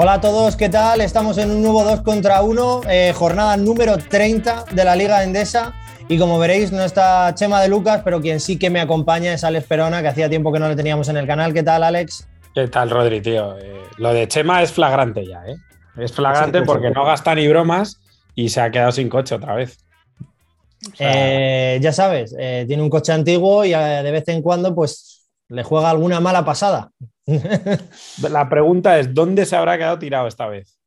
Hola a todos, ¿qué tal? Estamos en un nuevo 2 contra 1, eh, jornada número 30 de la Liga Endesa. Y como veréis, no está Chema de Lucas, pero quien sí que me acompaña es Alex Perona, que hacía tiempo que no le teníamos en el canal. ¿Qué tal, Alex? ¿Qué tal, Rodri, tío? Eh, lo de Chema es flagrante ya, ¿eh? Es flagrante porque no gasta ni bromas y se ha quedado sin coche otra vez. Eh, ya sabes, tiene un coche antiguo y de vez en cuando, pues, le juega alguna mala pasada. La pregunta es, ¿dónde se habrá quedado tirado esta vez?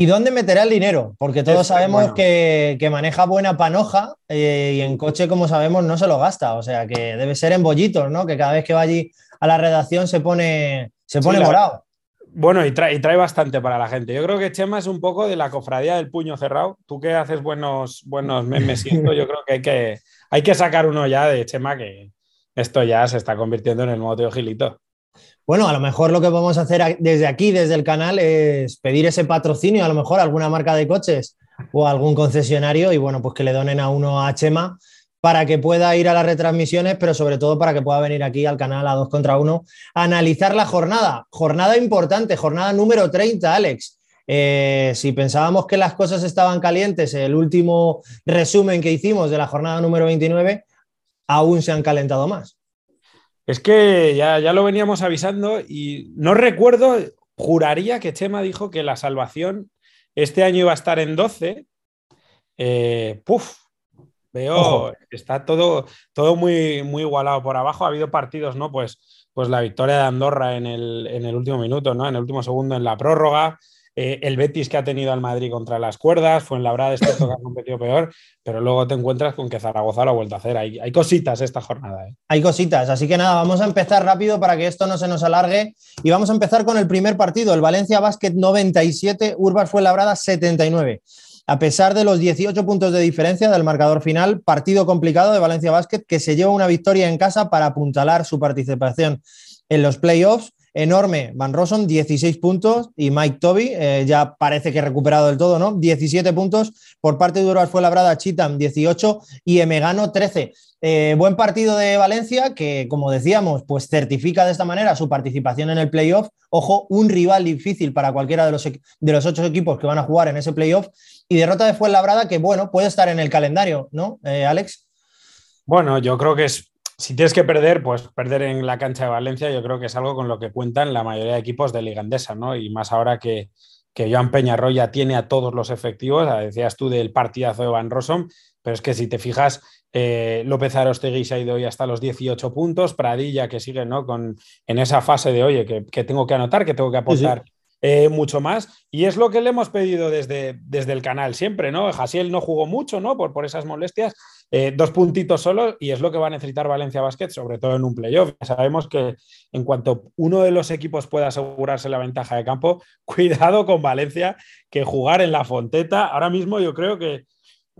¿Y dónde meterá el dinero? Porque todos sabemos que, maneja buena panoja eh, y en coche, como sabemos, no se lo gasta. O sea, que debe ser en bollitos, ¿no? Que cada vez que va allí a la redacción se pone, se pone morado. Bueno, y trae, trae, bastante para la gente. Yo creo que Chema es un poco de la cofradía del puño cerrado. Tú que haces buenos, buenos memes, siento, yo creo que hay, que hay que sacar uno ya de Chema, que esto ya se está convirtiendo en el nuevo tío Gilito. Bueno, a lo mejor lo que vamos a hacer desde aquí, desde el canal, es pedir ese patrocinio, a lo mejor alguna marca de coches o algún concesionario y bueno, pues que le donen a uno a Chema para que pueda ir a las retransmisiones, pero sobre todo para que pueda venir aquí al canal a 2 contra 1 a analizar la jornada. Jornada importante, jornada número 30, Alex. Eh, si pensábamos que las cosas estaban calientes, el último resumen que hicimos de la jornada número 29, aún se han calentado más. Es que ya, ya lo veníamos avisando y no recuerdo, juraría que Chema dijo que la salvación este año iba a estar en 12. Eh, puf, veo, está todo, todo muy, muy igualado por abajo. Ha habido partidos, ¿no? Pues, pues la victoria de Andorra en el, en el último minuto, ¿no? En el último segundo en la prórroga. Eh, el Betis que ha tenido al Madrid contra las cuerdas, fue en la verdad este que ha competido peor, pero luego te encuentras con que Zaragoza lo ha vuelto a hacer. Hay, hay cositas esta jornada. ¿eh? Hay cositas, así que nada, vamos a empezar rápido para que esto no se nos alargue y vamos a empezar con el primer partido, el Valencia Basket 97, Urbas fue labrada 79. A pesar de los 18 puntos de diferencia del marcador final, partido complicado de Valencia Basket que se lleva una victoria en casa para apuntalar su participación en los playoffs enorme. Van Rossum, 16 puntos y Mike Toby, eh, ya parece que recuperado del todo, ¿no? 17 puntos. Por parte de Uruguay fue labrada Chitam, 18 y Emegano, 13. Eh, buen partido de Valencia que, como decíamos, pues certifica de esta manera su participación en el playoff. Ojo, un rival difícil para cualquiera de los, de los ocho equipos que van a jugar en ese playoff. Y derrota de Fuenlabrada que, bueno, puede estar en el calendario, ¿no, eh, Alex? Bueno, yo creo que es si tienes que perder, pues perder en la cancha de Valencia, yo creo que es algo con lo que cuentan la mayoría de equipos de Liga Andesa, ¿no? Y más ahora que, que Joan Peñarroya tiene a todos los efectivos, decías tú del partidazo de Van Rossum, pero es que si te fijas, eh, López Arostegui se ha ido hoy hasta los 18 puntos, Pradilla que sigue ¿no? Con, en esa fase de, oye, que, tengo que anotar, que tengo que apostar eh, mucho más. Y es lo que le hemos pedido desde, desde el canal siempre, ¿no? Jasiel no jugó mucho, ¿no? Por, por esas molestias. Eh, dos puntitos solo y es lo que va a necesitar Valencia Basket, sobre todo en un playoff. Sabemos que en cuanto uno de los equipos pueda asegurarse la ventaja de campo, cuidado con Valencia, que jugar en la Fonteta, ahora mismo yo creo que,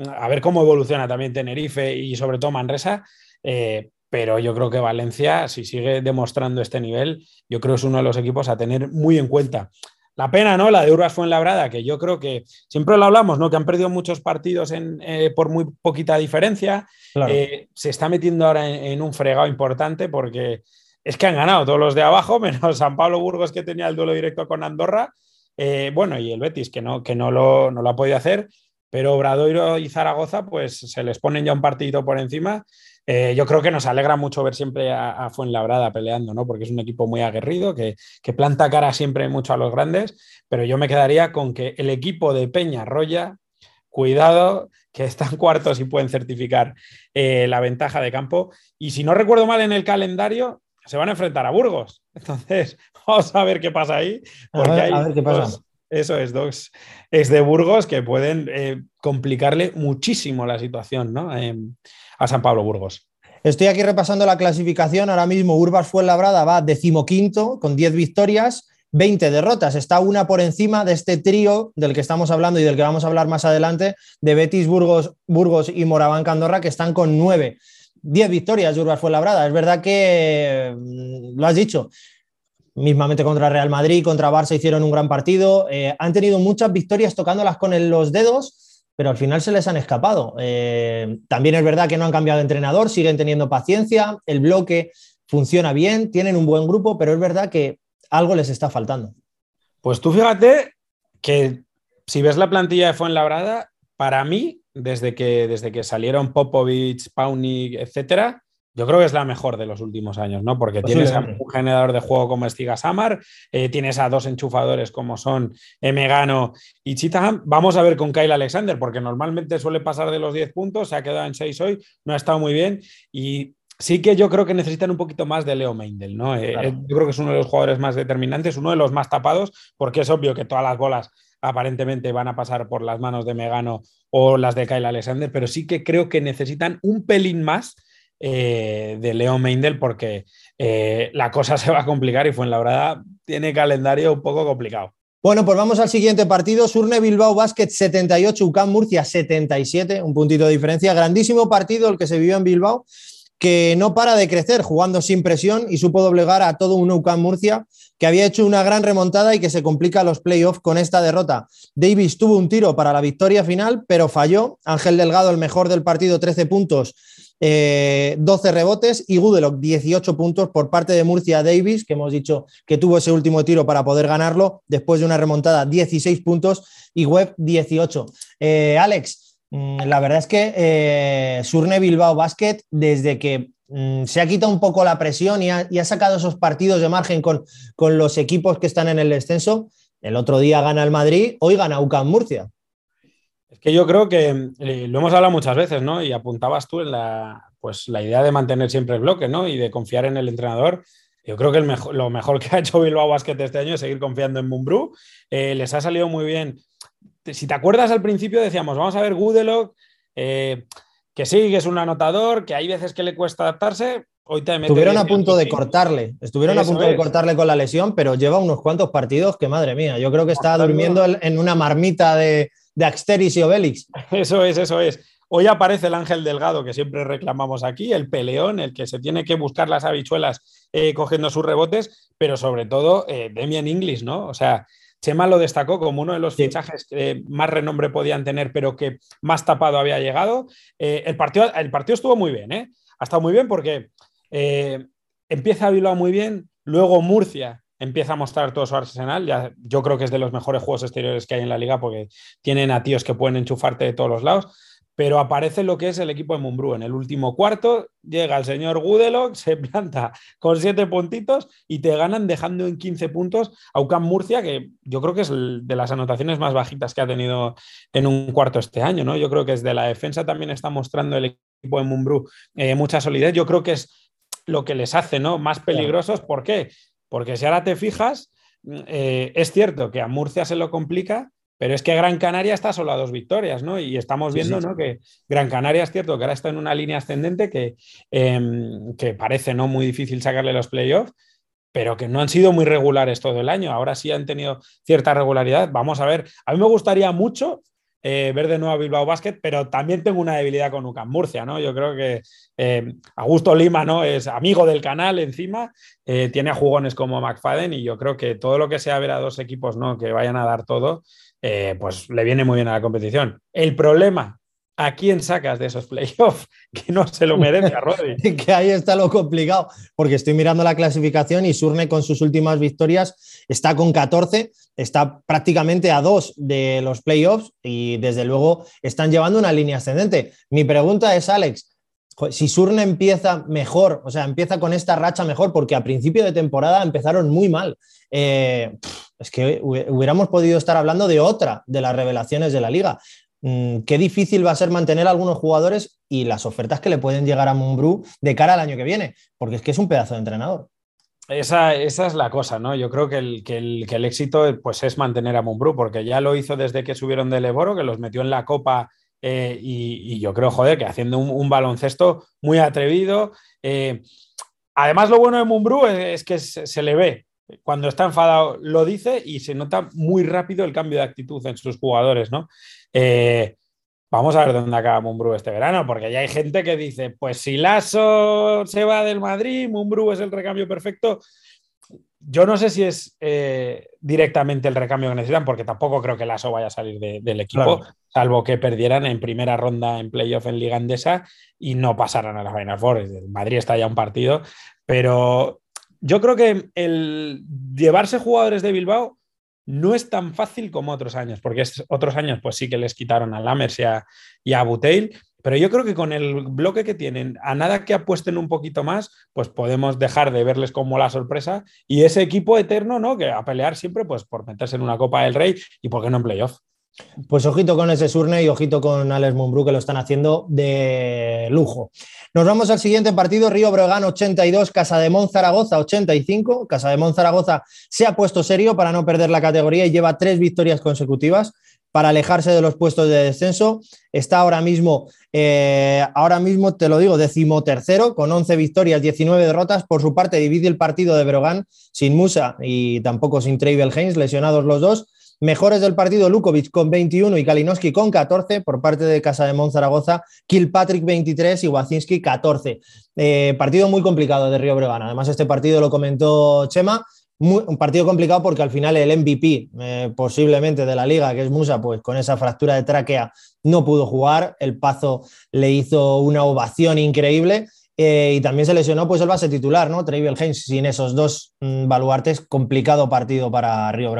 a ver cómo evoluciona también Tenerife y sobre todo Manresa, eh, pero yo creo que Valencia, si sigue demostrando este nivel, yo creo que es uno de los equipos a tener muy en cuenta. La pena, ¿no? La de Urbas Labrada, que yo creo que siempre lo hablamos, ¿no? Que han perdido muchos partidos eh, por muy poquita diferencia. Eh, se está metiendo ahora en, un fregado importante porque es que han ganado todos los de abajo, menos San Pablo Burgos que tenía el duelo directo con Andorra. Eh, bueno, y el Betis, que no, que no lo, no lo ha podido hacer, pero Obradoiro y Zaragoza, pues se les ponen ya un partido por encima eh, yo creo que nos alegra mucho ver siempre a, Fuenlabrada peleando, ¿no? Porque es un equipo muy aguerrido, que, planta cara siempre mucho a los grandes, pero yo me quedaría con que el equipo de Peña Roya, cuidado, que están cuartos y pueden certificar eh, la ventaja de campo. Y si no recuerdo mal en el calendario, se van a enfrentar a Burgos. Entonces, vamos a ver qué pasa ahí. Porque a ver, qué pasa. eso es, dos es de Burgos que pueden eh, complicarle muchísimo la situación, ¿no? A San Pablo Burgos. Estoy aquí repasando la clasificación. Ahora mismo Urbas fue labrada, va decimoquinto con 10 victorias, 20 derrotas. Está una por encima de este trío del que estamos hablando y del que vamos a hablar más adelante, de Betis, Burgos, Burgos y Moraván Candorra, que están con 9. 10 victorias Urbas fue labrada. Es verdad que mm, lo has dicho. Mismamente contra Real Madrid, contra Barça hicieron un gran partido. Eh, han tenido muchas victorias tocándolas con los dedos pero al final se les han escapado. Eh, también es verdad que no han cambiado de entrenador, siguen teniendo paciencia, el bloque funciona bien, tienen un buen grupo, pero es verdad que algo les está faltando. Pues tú fíjate que si ves la plantilla de Fuenlabrada, para mí, desde que, desde que salieron Popovich, Paunik, etcétera, yo creo que es la mejor de los últimos años, ¿no? Porque tienes a un generador de juego como Stiga Samar, eh, tienes a dos enchufadores como son Megano y Chitaham. Vamos a ver con Kyle Alexander, porque normalmente suele pasar de los 10 puntos, se ha quedado en 6 hoy, no ha estado muy bien y sí que yo creo que necesitan un poquito más de Leo Meindel, ¿no? Eh, eh, yo creo que es uno de los jugadores más determinantes, uno de los más tapados, porque es obvio que todas las bolas aparentemente van a pasar por las manos de Megano o las de Kyle Alexander, pero sí que creo que necesitan un pelín más eh, de Leo Meindel porque la cosa se va a complicar y Fuenlabrada tiene calendario un poco complicado. Bueno, pues vamos al siguiente partido. Surne Bilbao Basket 78, UCAM Murcia 77, un puntito de diferencia. Grandísimo partido el que se vivió en Bilbao que no para de crecer jugando sin presión y supo doblegar a todo un UCAM Murcia que había hecho una gran remontada y que se complica los playoffs con esta derrota. Davis tuvo un tiro para la victoria final, pero falló. Ángel Delgado, el mejor del partido, 13 puntos, 12 eh, rebotes y Gudelock 18 puntos por parte de Murcia Davis, que hemos dicho que tuvo ese último tiro para poder ganarlo, después de una remontada 16 puntos y Webb 18. Eh, Alex, Mm, la verdad es que eh, Surne Bilbao Basket, desde que mm, se ha quitado un poco la presión y ha, sacado esos partidos de margen con, los equipos que están en el descenso, el otro día gana el Madrid, hoy gana UCAM Murcia. Es que yo creo que eh, lo hemos hablado muchas veces, ¿no? Y apuntabas tú en la, pues, la idea de mantener siempre el bloque, ¿no? Y de confiar en el entrenador. Yo creo que lo mejor que ha hecho Bilbao Basket este año es seguir confiando en Mumbrú. Eh, les ha salido muy bien si te acuerdas al principio decíamos, vamos a ver Goodelock, eh, que sí, que es un anotador, que hay veces que le cuesta adaptarse. Hoy te estuvieron a punto de cortarle, estuvieron a punto de cortarle con la lesión, pero lleva unos cuantos partidos que, madre mía, yo creo que está durmiendo en una marmita de, de Axteris y Obelix. Eso es, eso es. Hoy aparece el ángel delgado que siempre reclamamos aquí, el peleón, el que se tiene que buscar las habichuelas eh, cogiendo sus rebotes, pero sobre todo eh, Demian Inglis, ¿no? O sea, Chema lo destacó como uno de los fichajes que más renombre podían tener, pero que más tapado había llegado. Eh, el, partido, el partido estuvo muy bien, ¿eh? Ha estado muy bien porque empieza Bilbao muy bien, luego Murcia empieza a mostrar todo su arsenal. Ya, yo creo que es de los mejores juegos exteriores que hay en la liga porque tienen a tíos que pueden enchufarte de todos los lados pero aparece lo que es el equipo de Mumbrú. En el último cuarto llega el señor Gudelock, se planta con siete puntitos y te ganan dejando en 15 puntos a UCAM Murcia, que yo creo que es de las anotaciones más bajitas que ha tenido en un cuarto este año. ¿no? Yo creo que desde la defensa también está mostrando el equipo de Mumbrú eh, mucha solidez. Yo creo que es lo que les hace ¿no? más peligrosos. ¿Por qué? Porque si ahora te fijas, eh, es cierto que a Murcia se lo complica, pero es que Gran Canaria está solo a dos victorias, ¿no? Y estamos viendo, ¿no? Que Gran Canaria es cierto que ahora está en una línea ascendente que, em, que parece no muy difícil sacarle los playoffs, pero que no han sido muy regulares todo el año. Ahora sí han tenido cierta regularidad. Vamos a ver. A mí me gustaría mucho eh, ver de nuevo a Bilbao Basket, pero también tengo una debilidad con UCAM Murcia, ¿no? Yo creo que eh, Augusto Lima, ¿no? Es amigo del canal encima, eh, tiene a jugones como McFadden y yo creo que todo lo que sea ver a dos equipos, ¿no? Que vayan a dar todo, pues le viene muy bien a la competición. El problema ¿a quién sacas de esos playoffs? Que no se lo merece a Rodri. que ahí está lo complicado, porque estoy mirando la clasificación y Surne con sus últimas victorias está con 14, está prácticamente a dos de los playoffs y desde luego están llevando una línea ascendente. Mi pregunta es, Alex, si Surne empieza mejor, o sea, empieza con esta racha mejor, porque a principio de temporada empezaron muy mal. Eh, es que hubiéramos podido estar hablando de otra de las revelaciones de la liga. Mm, qué difícil va a ser mantener a algunos jugadores y las ofertas que le pueden llegar a Mumbrú de cara al año que viene, porque es que es un pedazo de entrenador. Esa, esa es la cosa, ¿no? Yo creo que el, que el, éxito pues, es mantener a Mumbrú, porque ya lo hizo desde que subieron del Eboro, que los metió en la copa eh, y, yo creo, joder, que haciendo un, baloncesto muy atrevido. Eh, además, lo bueno de Mumbrú es, que se, le ve, cuando está enfadado lo dice y se nota muy rápido el cambio de actitud en sus jugadores, ¿no? Eh, vamos a ver dónde acaba Mumbrú este verano, porque ya hay gente que dice, pues si Lasso se va del Madrid, Mumbrú es el recambio perfecto. Yo no sé si es eh, directamente el recambio que necesitan, porque tampoco creo que Lasso vaya a salir del equipo, salvo que perdieran en primera ronda en playoff en Liga Andesa y no pasaran a la Final Four. El Madrid está ya un partido, pero yo creo que el llevarse jugadores de Bilbao no es tan fácil como otros años, porque otros años pues sí que les quitaron a Lammers y a, y a Buteil, pero yo creo que con el bloque que tienen, a nada que apuesten un poquito más, pues podemos dejar de verles como la sorpresa y ese equipo eterno, ¿no? Que a pelear siempre, pues por meterse en una Copa del Rey y por qué no en playoff. Pues ojito con ese Surne y ojito con Alex Mumbrú, que lo están haciendo de lujo. Nos vamos al siguiente partido, Río Breogán 82, Casa de Zaragoza 85. Casa de Zaragoza se ha puesto serio para no perder la categoría y lleva tres victorias consecutivas para alejarse de los puestos de descenso. Está ahora mismo, eh, ahora mismo te lo digo, decimotercero, con 11 victorias, 19 derrotas. Por su parte, divide el partido de Brogan sin Musa y tampoco sin Travel Haynes, lesionados los dos. Mejores del partido, Lukovic con 21 y Kalinowski con 14 por parte de Casa de Zaragoza, Kilpatrick 23 y Wacinski 14. Eh, partido muy complicado de Río Breogán. Además, este partido lo comentó Chema un partido complicado porque al final el MVP eh, posiblemente de la liga, que es Musa, pues con esa fractura de tráquea no pudo jugar. El Pazo le hizo una ovación increíble eh, y también se lesionó pues el base titular, ¿no? Travel Haynes, sin esos dos mm, baluartes, complicado partido para Río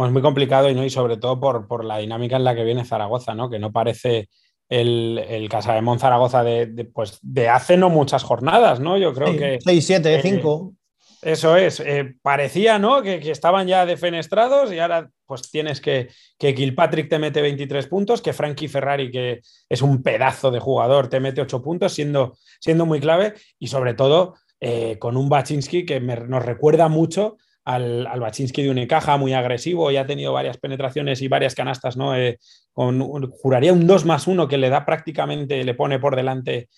Pues muy complicado y, ¿no? y sobre todo por, la dinámica en la que viene Zaragoza, ¿no? Que no parece el, el Casa de Zaragoza de, pues, de hace no muchas jornadas, ¿no? Yo creo que. 6, 7, 5. Eso es, eh, parecía ¿no? Que, estaban ya defenestrados y ahora pues tienes que, que Kilpatrick te mete 23 puntos, que Frankie Ferrari, que es un pedazo de jugador, te mete 8 puntos, siendo, siendo muy clave y sobre todo eh, con un Baczynski que nos recuerda mucho al, al Baczynski de Unicaja, muy agresivo y ha tenido varias penetraciones y varias canastas, ¿no? Eh, con, juraría un 2 más 1 que le da prácticamente, le pone por delante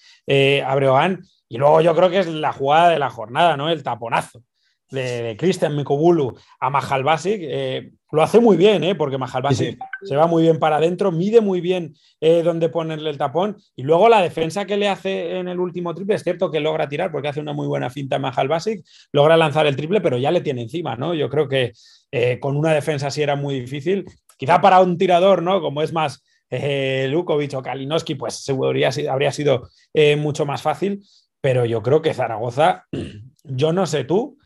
a Breogán y luego yo creo que es la jugada de la jornada, ¿no? El taponazo de, Cristian Mikobulu a Mahal eh, lo hace muy bien, ¿eh? porque Mahal se va muy bien para adentro, mide muy bien eh, dónde ponerle el tapón. Y luego la defensa que le hace en el último triple, es cierto que logra tirar porque hace una muy buena finta Mahal Basic, logra lanzar el triple, pero ya le tiene encima, ¿no? Yo creo que eh, con una defensa así era muy difícil. Quizá para un tirador, ¿no? Como es más Lukovic o Kalinowski, pues habría sido mucho más fácil pero yo creo que Zaragoza, yo no sé tú,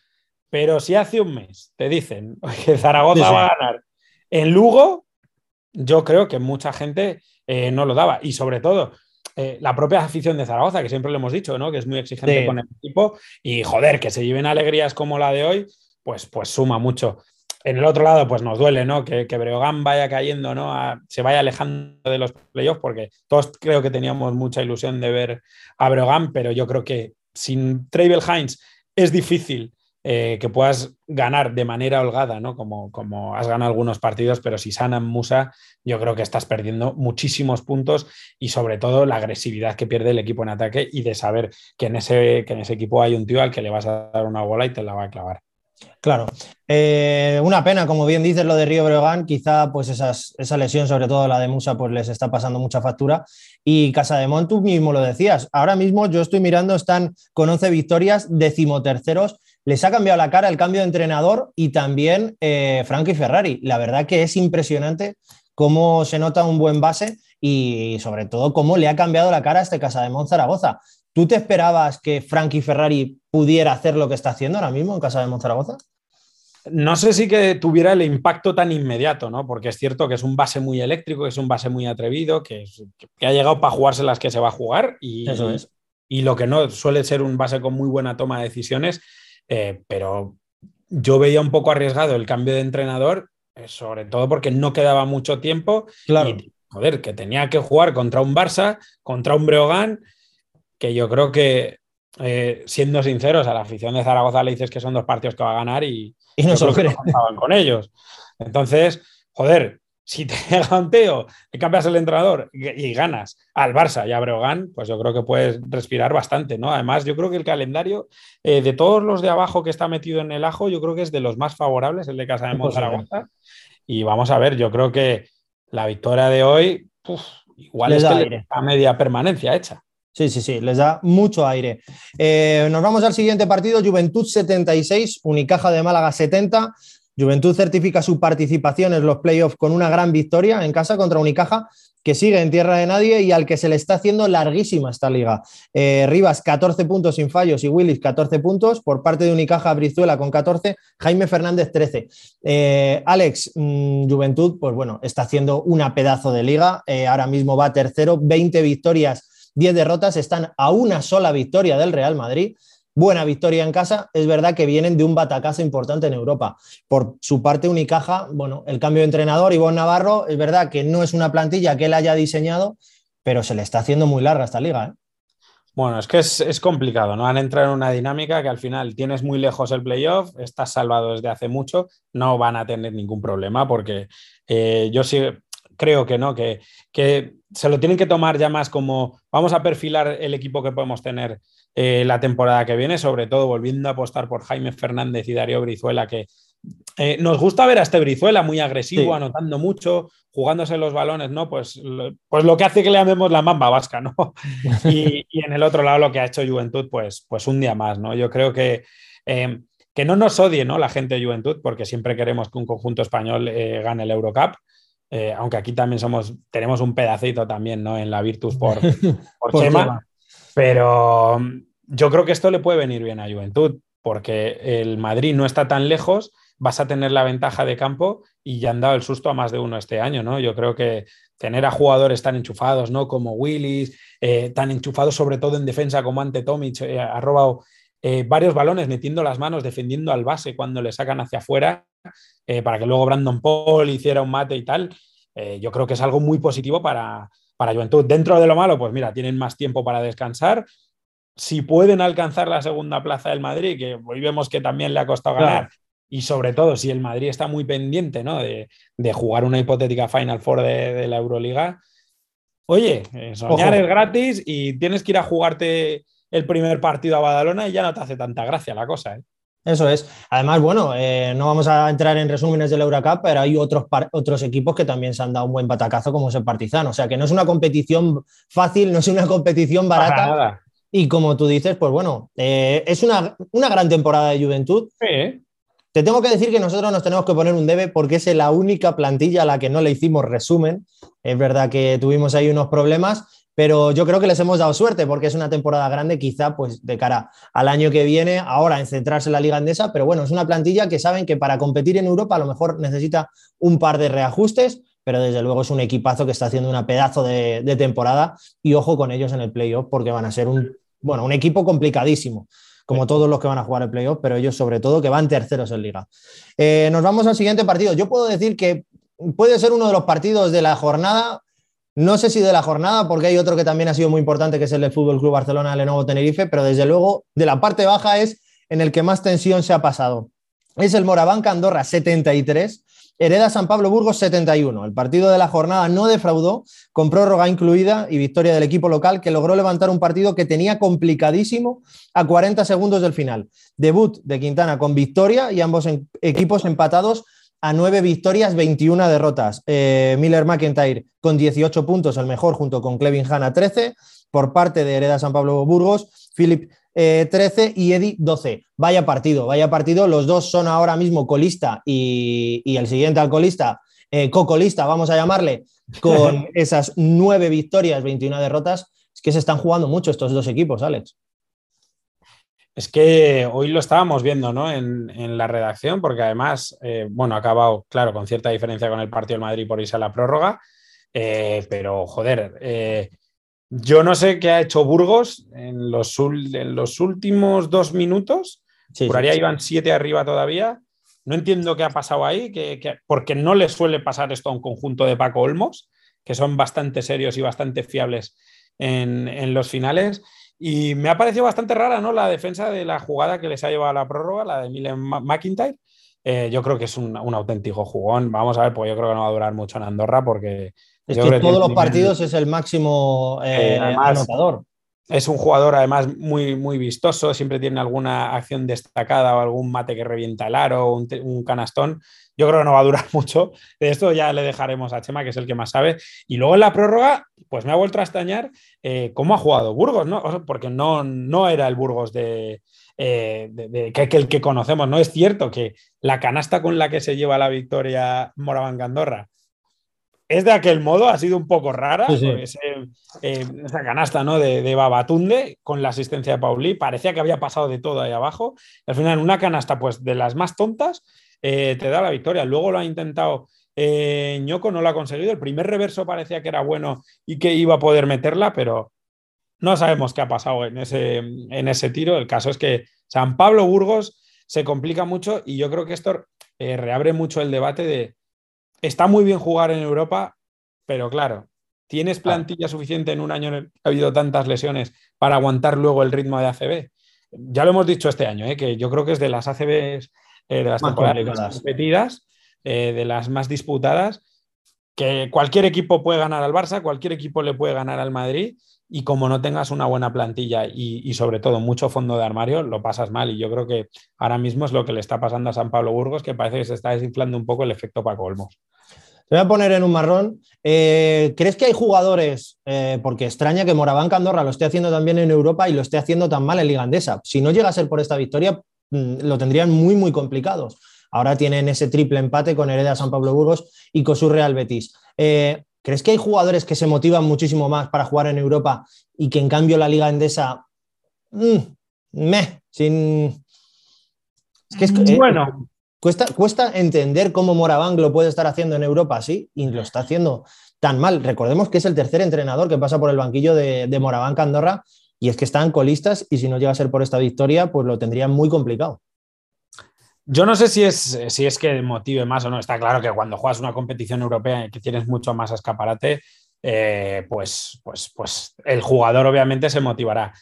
pero si hace un mes te dicen que Zaragoza va a ganar en Lugo, yo creo que mucha gente eh, no lo daba. Y sobre todo, eh, la propia afición de Zaragoza, que siempre lo hemos dicho, ¿no? que es muy exigente con el equipo, y joder, que se lleven alegrías como la de hoy, pues, pues suma mucho. En el otro lado, pues nos duele, ¿no? Que, que Breogán vaya cayendo, ¿no? se vaya alejando de los playoffs, porque todos creo que teníamos mucha ilusión de ver a Breogán, pero yo creo que sin Travel Hines es difícil eh, que puedas ganar de manera holgada, ¿no? Como, como has ganado algunos partidos, pero si sanan Musa, yo creo que estás perdiendo muchísimos puntos y sobre todo la agresividad que pierde el equipo en ataque y de saber que en ese, que en ese equipo hay un tío al que le vas a dar una bola y te la va a clavar. Claro, eh, una pena, como bien dices, lo de Río Breogán, quizá pues esa lesión, sobre todo la de Musa, pues les está pasando mucha factura. Y Casa de Mont, tú mismo lo decías, ahora mismo yo estoy mirando, están con 11 victorias, decimoterceros, les ha cambiado la cara el cambio de entrenador y también eh, Frankie Ferrari. La verdad que es impresionante cómo se nota un buen base y sobre todo cómo le ha cambiado la cara a este Casa de Mont Zaragoza. ¿Tú te esperabas que Frankie Ferrari pudiera hacer lo que está haciendo ahora mismo en Casa de Monzaragoza? No sé si que tuviera el impacto tan inmediato, ¿no? Porque es cierto que es un base muy eléctrico, que es un base muy atrevido, que, ha llegado para jugarse las que se va a jugar y, Eso es. y lo que no suele ser un base con muy buena toma de decisiones, eh, pero yo veía un poco arriesgado el cambio de entrenador, eh, sobre todo porque no quedaba mucho tiempo. Claro. Y, joder, que tenía que jugar contra un Barça, contra un Breogán, que yo creo que, eh, siendo sinceros, a la afición de Zaragoza le dices que son dos partidos que va a ganar y, no se lo creen con ellos. Entonces, joder, si te llega un teo, te cambias el entrenador y, ganas al Barça y a Breogán, pues yo creo que puedes respirar bastante, ¿no? Además, yo creo que el calendario eh, de todos los de abajo que está metido en el ajo, yo creo que es de los más favorables, el de Casa de Zaragoza. Y vamos a ver, yo creo que la victoria de hoy, igual es que a media permanencia hecha. Sí, sí, sí, les da mucho aire. Eh, nos vamos al siguiente partido, Juventud 76, Unicaja de Málaga 70. Juventud certifica su participación en los playoffs con una gran victoria en casa contra Unicaja, que sigue en tierra de nadie y al que se le está haciendo larguísima esta liga. Eh, Rivas, 14 puntos sin fallos y Willis, 14 puntos. Por parte de Unicaja, Brizuela con 14, Jaime Fernández, 13. Eh, Alex, mm, Juventud, pues bueno, está haciendo una pedazo de liga. Eh, ahora mismo va tercero, 20 victorias, 10 derrotas. Están a una sola victoria del Real Madrid buena victoria en casa. Es verdad que vienen de un batacazo importante en Europa. Por su parte, Unicaja, bueno, el cambio de entrenador, Ivonne Navarro, es verdad que no es una plantilla que él haya diseñado, pero se le está haciendo muy larga esta liga. ¿eh? Bueno, es que es, complicado, ¿no? Han entrado en una dinámica que al final tienes muy lejos el playoff, estás salvado desde hace mucho, no van a tener ningún problema porque eh, yo sí creo que no, que, que se lo tienen que tomar ya más como vamos a perfilar el equipo que podemos tener eh, la temporada que viene, sobre todo volviendo a apostar por Jaime Fernández y Darío Brizuela, que eh, nos gusta ver a este Brizuela muy agresivo, anotando mucho, jugándose los balones, ¿no? Pues, pues lo que hace que le llamemos la mamba vasca, ¿no? y, en el otro lado lo que ha hecho Juventud, pues, pues un día más, ¿no? Yo creo que, eh, que no nos odie, ¿no? La gente de Juventud, porque siempre queremos que un conjunto español gane el Eurocup. Aunque aquí también somos, tenemos un pedacito también, ¿no? En la Virtus por, por, pero mm, yo creo que esto le puede venir bien a Juventud, porque el Madrid no está tan lejos, vas a tener la ventaja de campo y ya han dado el susto a más de uno este año, ¿no? Yo creo que tener a jugadores tan enchufados, ¿no? Como Willis, eh, tan enchufados sobre todo en defensa como ante Tomic, eh, ha robado eh, varios balones metiendo las manos, defendiendo al base cuando le sacan hacia afuera, para que luego Brandon Paul hiciera un mate y tal. yo creo que es algo muy positivo para, para Juventud. Dentro de lo malo, pues mira, tienen más tiempo para descansar. Si pueden alcanzar la segunda plaza del Madrid, que hoy vemos que también le ha costado ganar, y sobre todo si el Madrid está muy pendiente ¿no? de, jugar una hipotética Final Four de, la Euroliga, oye, eh, soñar es gratis y tienes que ir a jugarte el primer partido a Badalona y ya no te hace tanta gracia la cosa. ¿eh? Eso es. Además, bueno, eh, no vamos a entrar en resúmenes del Eurocup, pero hay otros, otros equipos que también se han dado un buen batacazo, como es el Partizan. O sea, que no es una competición fácil, no es una competición barata. Y como tú dices, pues bueno, eh, es una, una, gran temporada de juventud. Sí. Te tengo que decir que nosotros nos tenemos que poner un debe porque es la única plantilla a la que no le hicimos resumen. Es verdad que tuvimos ahí unos problemas, pero yo creo que les hemos dado suerte porque es una temporada grande, quizá pues de cara al año que viene, ahora en centrarse en la Liga Andesa, pero bueno, es una plantilla que saben que para competir en Europa a lo mejor necesita un par de reajustes, pero desde luego es un equipazo que está haciendo una pedazo de, temporada y ojo con ellos en el playoff porque van a ser un, bueno, un equipo complicadísimo como todos los que van a jugar el playoff, pero ellos sobre todo que van terceros en liga. Eh, nos vamos al siguiente partido. Yo puedo decir que puede ser uno de los partidos de la jornada no sé si de la jornada, porque hay otro que también ha sido muy importante, que es el del Fútbol Club Barcelona Lenovo Tenerife, pero desde luego de la parte baja es en el que más tensión se ha pasado. Es el Morabanca Andorra 73, Hereda San Pablo Burgos 71. El partido de la jornada no defraudó, con prórroga incluida y victoria del equipo local que logró levantar un partido que tenía complicadísimo a 40 segundos del final. Debut de Quintana con victoria y ambos equipos empatados a nueve victorias, 21 derrotas. Eh, Miller McIntyre con 18 puntos, el mejor, junto con Clevin Hanna 13. Por parte de Hereda San Pablo Burgos, Philip 13 eh, y Eddie 12. Vaya partido, vaya partido. Los dos son ahora mismo colista y, el siguiente al colista, eh, cocolista, vamos a llamarle, con esas nueve victorias, 21 derrotas. Es que se están jugando mucho estos dos equipos, Alex. Es que hoy lo estábamos viendo ¿no? en, la redacción, porque además, eh, bueno, ha acabado, claro, con cierta diferencia con el partido del Madrid por irse a la prórroga, eh, pero joder, eh, yo no sé qué ha hecho Burgos en los, en los últimos dos minutos, sí, por ahí iban siete arriba todavía. No entiendo qué ha pasado ahí, que, porque no le suele pasar esto a un conjunto de Paco Olmos, que son bastante serios y bastante fiables en, en los finales. Y me ha parecido bastante rara, ¿no? La defensa de la jugada que les ha llevado a la prórroga, la de Milen McIntyre. Eh, yo creo que es un, auténtico jugón. Vamos a ver, pues yo creo que no va a durar mucho en Andorra porque. Es que todos los partidos es el máximo eh, eh, anotador. Es un jugador además muy, muy vistoso, siempre tiene alguna acción destacada o algún mate que revienta el aro, un, un canastón. Yo creo que no va a durar mucho. De esto ya le dejaremos a Chema, que es el que más sabe. Y luego en la prórroga, pues me ha vuelto a extrañar eh, cómo ha jugado Burgos, ¿no? porque no, no era el Burgos de, eh, que, el que conocemos. No es cierto que la canasta con la que se lleva la victoria Moraván Andorra es de aquel modo, ha sido un poco rara, eh, esa canasta ¿no? de, Babatunde con la asistencia de Pauli, parecía que había pasado de todo ahí abajo, al final una canasta pues de las más tontas eh, te da la victoria, luego lo ha intentado eh, Ñoco, no lo ha conseguido, el primer reverso parecía que era bueno y que iba a poder meterla, pero no sabemos qué ha pasado en ese, en ese tiro, el caso es que San Pablo Burgos se complica mucho y yo creo que esto reabre mucho el debate de está muy bien jugar en Europa, pero claro, ¿tienes plantilla suficiente en un año en el que ha habido tantas lesiones para aguantar luego el ritmo de ACB? Ya lo hemos dicho este año, ¿eh? que yo creo que es de las ACB, eh, de las temporadas más competidas, eh, de las más disputadas, que cualquier equipo puede ganar al Barça, cualquier equipo le puede ganar al Madrid y como no tengas una buena plantilla y, sobre todo mucho fondo de armario, lo pasas mal. Y yo creo que ahora mismo es lo que le está pasando a San Pablo Burgos, que parece que se está desinflando un poco el efecto Paco Olmos. Te voy a poner en un marrón. Eh, ¿Crees que hay jugadores, eh, porque extraña que Moraván Candorra lo esté haciendo también en Europa y lo esté haciendo tan mal en Liga Andesa? Si no llega a ser por esta victoria, lo tendrían muy, muy complicados. Ahora tienen ese triple empate con Hereda San Pablo Burgos y Cosu Real Betis. Eh, ¿Crees que hay jugadores que se motivan muchísimo más para jugar en Europa y que en cambio la Liga Endesa, mm, me, sin... Es que eh, bueno. Cuesta, cuesta entender cómo Moraván lo puede estar haciendo en Europa así y lo está haciendo tan mal. Recordemos que es el tercer entrenador que pasa por el banquillo de, de Moraván Candorra y es que están colistas y si no llega a ser por esta victoria, pues lo tendrían muy complicado. Yo no sé si es, si es que motive más o no. Está claro que cuando juegas una competición europea y que tienes mucho más escaparate, eh, pues, pues, pues el jugador obviamente se motivará.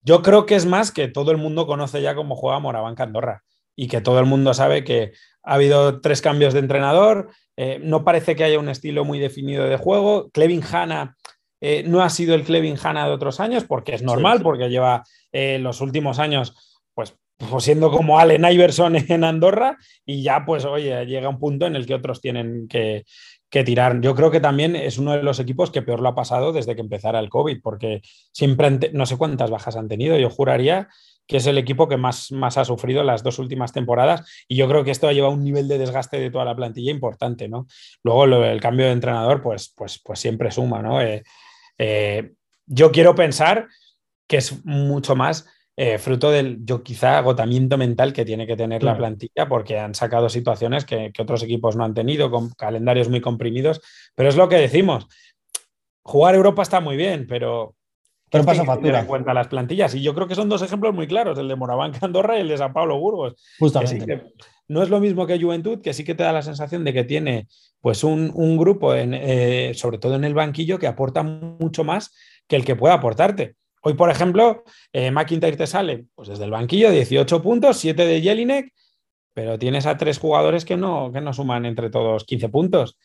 Yo creo que es más que todo el mundo conoce ya cómo juega Moraván Andorra y que todo el mundo sabe que ha habido tres cambios de entrenador, eh, no parece que haya un estilo muy definido de juego. Clevin Hanna eh, no ha sido el Clevin Hanna de otros años porque es normal, porque lleva los últimos años pues pues siendo como Allen Iverson en Andorra y ya pues oye, llega un punto en el que otros tienen que, tirar. Yo creo que también es uno de los equipos que peor lo ha pasado desde que empezara el COVID, porque siempre, no sé cuántas bajas han tenido, yo juraría que es el equipo que más, más ha sufrido las dos últimas temporadas y yo creo que esto ha llevado un nivel de desgaste de toda la plantilla importante, ¿no? Luego el cambio de entrenador pues, pues, pues siempre suma, ¿no? Eh, eh, yo quiero pensar que es mucho más eh, fruto del, yo quizá, agotamiento mental que tiene que tener la plantilla, porque han sacado situaciones que, otros equipos no han tenido, con calendarios muy comprimidos, pero es lo que decimos. Jugar Europa está muy bien, pero pero pasa factura. en cuenta las plantillas. Y yo creo que son dos ejemplos muy claros, el de Moraván Andorra y el de San Pablo Burgos. Justamente. No es lo mismo que Juventud, que sí que te da la sensación de que tiene pues un, grupo, en, eh, sobre todo en el banquillo, que aporta mucho más que el que puede aportarte. Hoy, por ejemplo, eh, McIntyre te sale pues desde el banquillo 18 puntos, 7 de Jelinek, pero tienes a tres jugadores que no, que no suman entre todos 15 puntos.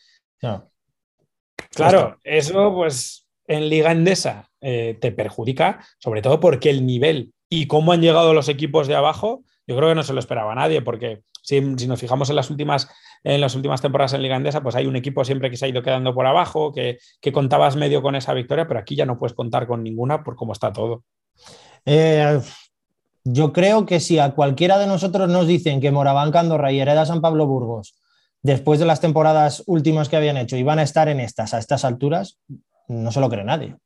Claro, eso pues en Liga Endesa eh, te perjudica, sobre todo porque el nivel y cómo han llegado los equipos de abajo, yo creo que no se lo esperaba nadie, porque si, nos fijamos en las últimas en las últimas temporadas en Liga Andesa, pues hay un equipo siempre que se ha ido quedando por abajo, que, contabas medio con esa victoria, pero aquí ya no puedes contar con ninguna por cómo está todo. Eh, yo creo que si a cualquiera de nosotros nos dicen que Moraván Candorra y Hereda San Pablo Burgos, después de las temporadas últimas que habían hecho, iban a estar en estas, a estas alturas, no se lo cree nadie.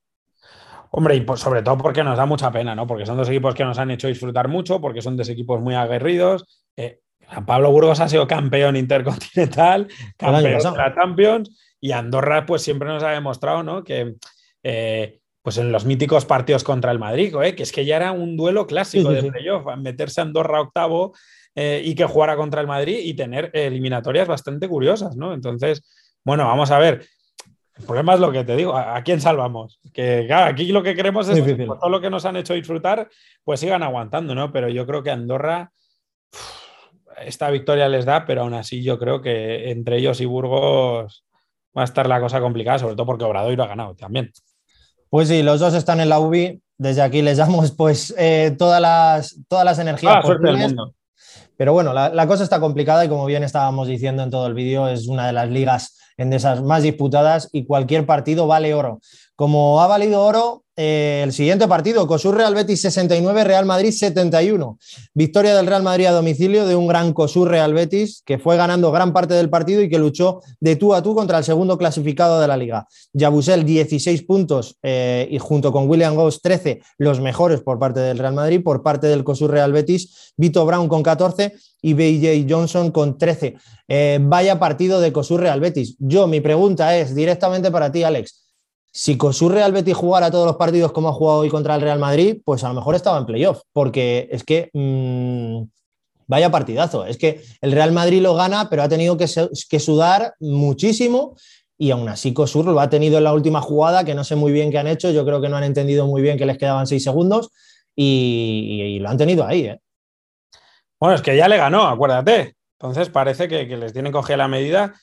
Hombre, y pues sobre todo porque nos da mucha pena, ¿no? Porque son dos equipos que nos han hecho disfrutar mucho, porque son dos equipos muy aguerridos. Eh, Pablo Burgos ha sido campeón intercontinental, campeón de la Champions, y Andorra, pues siempre nos ha demostrado, ¿no? Que eh, pues en los míticos partidos contra el Madrid, ¿eh? que es que ya era un duelo clásico de playoff, meterse a Andorra octavo eh, y que jugara contra el Madrid y tener eliminatorias bastante curiosas, ¿no? Entonces, bueno, vamos a ver. El problema es lo que te digo, ¿a, quién salvamos? Que aquí lo que queremos es que todo lo que nos han hecho disfrutar, pues sigan aguantando, ¿no? Pero yo creo que Andorra esta victoria les da, pero aún así yo creo que entre ellos y Burgos va a estar la cosa complicada, sobre todo porque Obradoiro ha ganado también. Pues sí, los dos están en la UBI. Desde aquí les damos pues eh, todas, las, todas las energías. Ah, suerte del mundo. Pero bueno, la, cosa está complicada y como bien estábamos diciendo en todo el vídeo, es una de las ligas en esas más disputadas y cualquier partido vale oro. Como ha valido oro el siguiente partido, COSUR Real Betis 69, Real Madrid 71. Victoria del Real Madrid a domicilio de un gran COSUR Real Betis que fue ganando gran parte del partido y que luchó de tú a tú contra el segundo clasificado de la liga. Yabusel 16 puntos eh, y junto con William Goss 13, los mejores por parte del Real Madrid, por parte del COSUR Real Betis, Vito Brown con 14 y BJ Johnson con 13. Eh, vaya partido de COSUR Real Betis. Yo, mi pregunta es directamente para ti, Alex si COSUR Real Betis jugara todos los partidos como ha jugado hoy contra el Real Madrid, pues a lo mejor estaba en playoff, porque es que mmm, vaya partidazo. Es que el Real Madrid lo gana, pero ha tenido que, sudar muchísimo y aún así COSUR lo ha tenido en la última jugada, que no sé muy bien qué han hecho, yo creo que no han entendido muy bien que les quedaban seis segundos y, y lo han tenido ahí. ¿eh? Bueno, es que ya le ganó, acuérdate. Entonces parece que, que les tienen cogida la medida.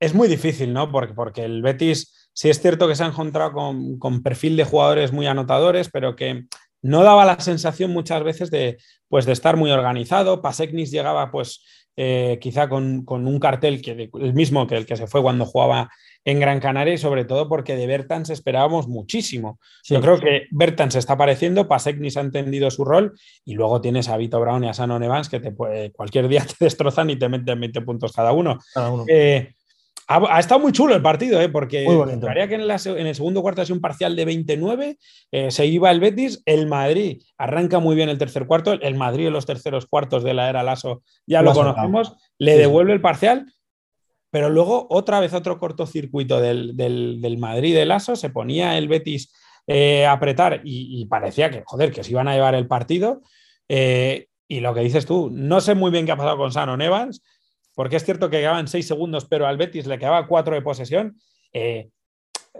Es muy difícil, ¿no? Porque, porque el Betis Sí es cierto que se han encontrado con, perfil de jugadores muy anotadores, pero que no daba la sensación muchas veces de, pues, de estar muy organizado. Paseknis llegaba pues eh, quizá con, un cartel que el mismo que el que se fue cuando jugaba en Gran Canaria y sobre todo porque de Bertans esperábamos muchísimo. Yo creo que Bertans está apareciendo, Paseknis ha entendido su rol y luego tienes a Vito Brown y a Shannon Evans que te puede, cualquier día te destrozan y te meten 20 puntos cada uno. Eh, ha, estado muy chulo el partido, ¿eh? porque que en, el segundo cuarto ha sido un parcial de 29, eh, se iba el Betis, el Madrid arranca muy bien el tercer cuarto, el Madrid en los terceros cuartos de la era Lasso ya lo, conocemos, le devuelve el parcial, pero luego otra vez otro cortocircuito del, del, Madrid de Lasso, se ponía el Betis eh, a apretar y, parecía que, joder, que se iban a llevar el partido. Eh, y lo que dices tú, no sé muy bien qué ha pasado con Sano Evans porque es cierto que quedaban seis segundos, pero al Betis le quedaba cuatro de posesión. Eh,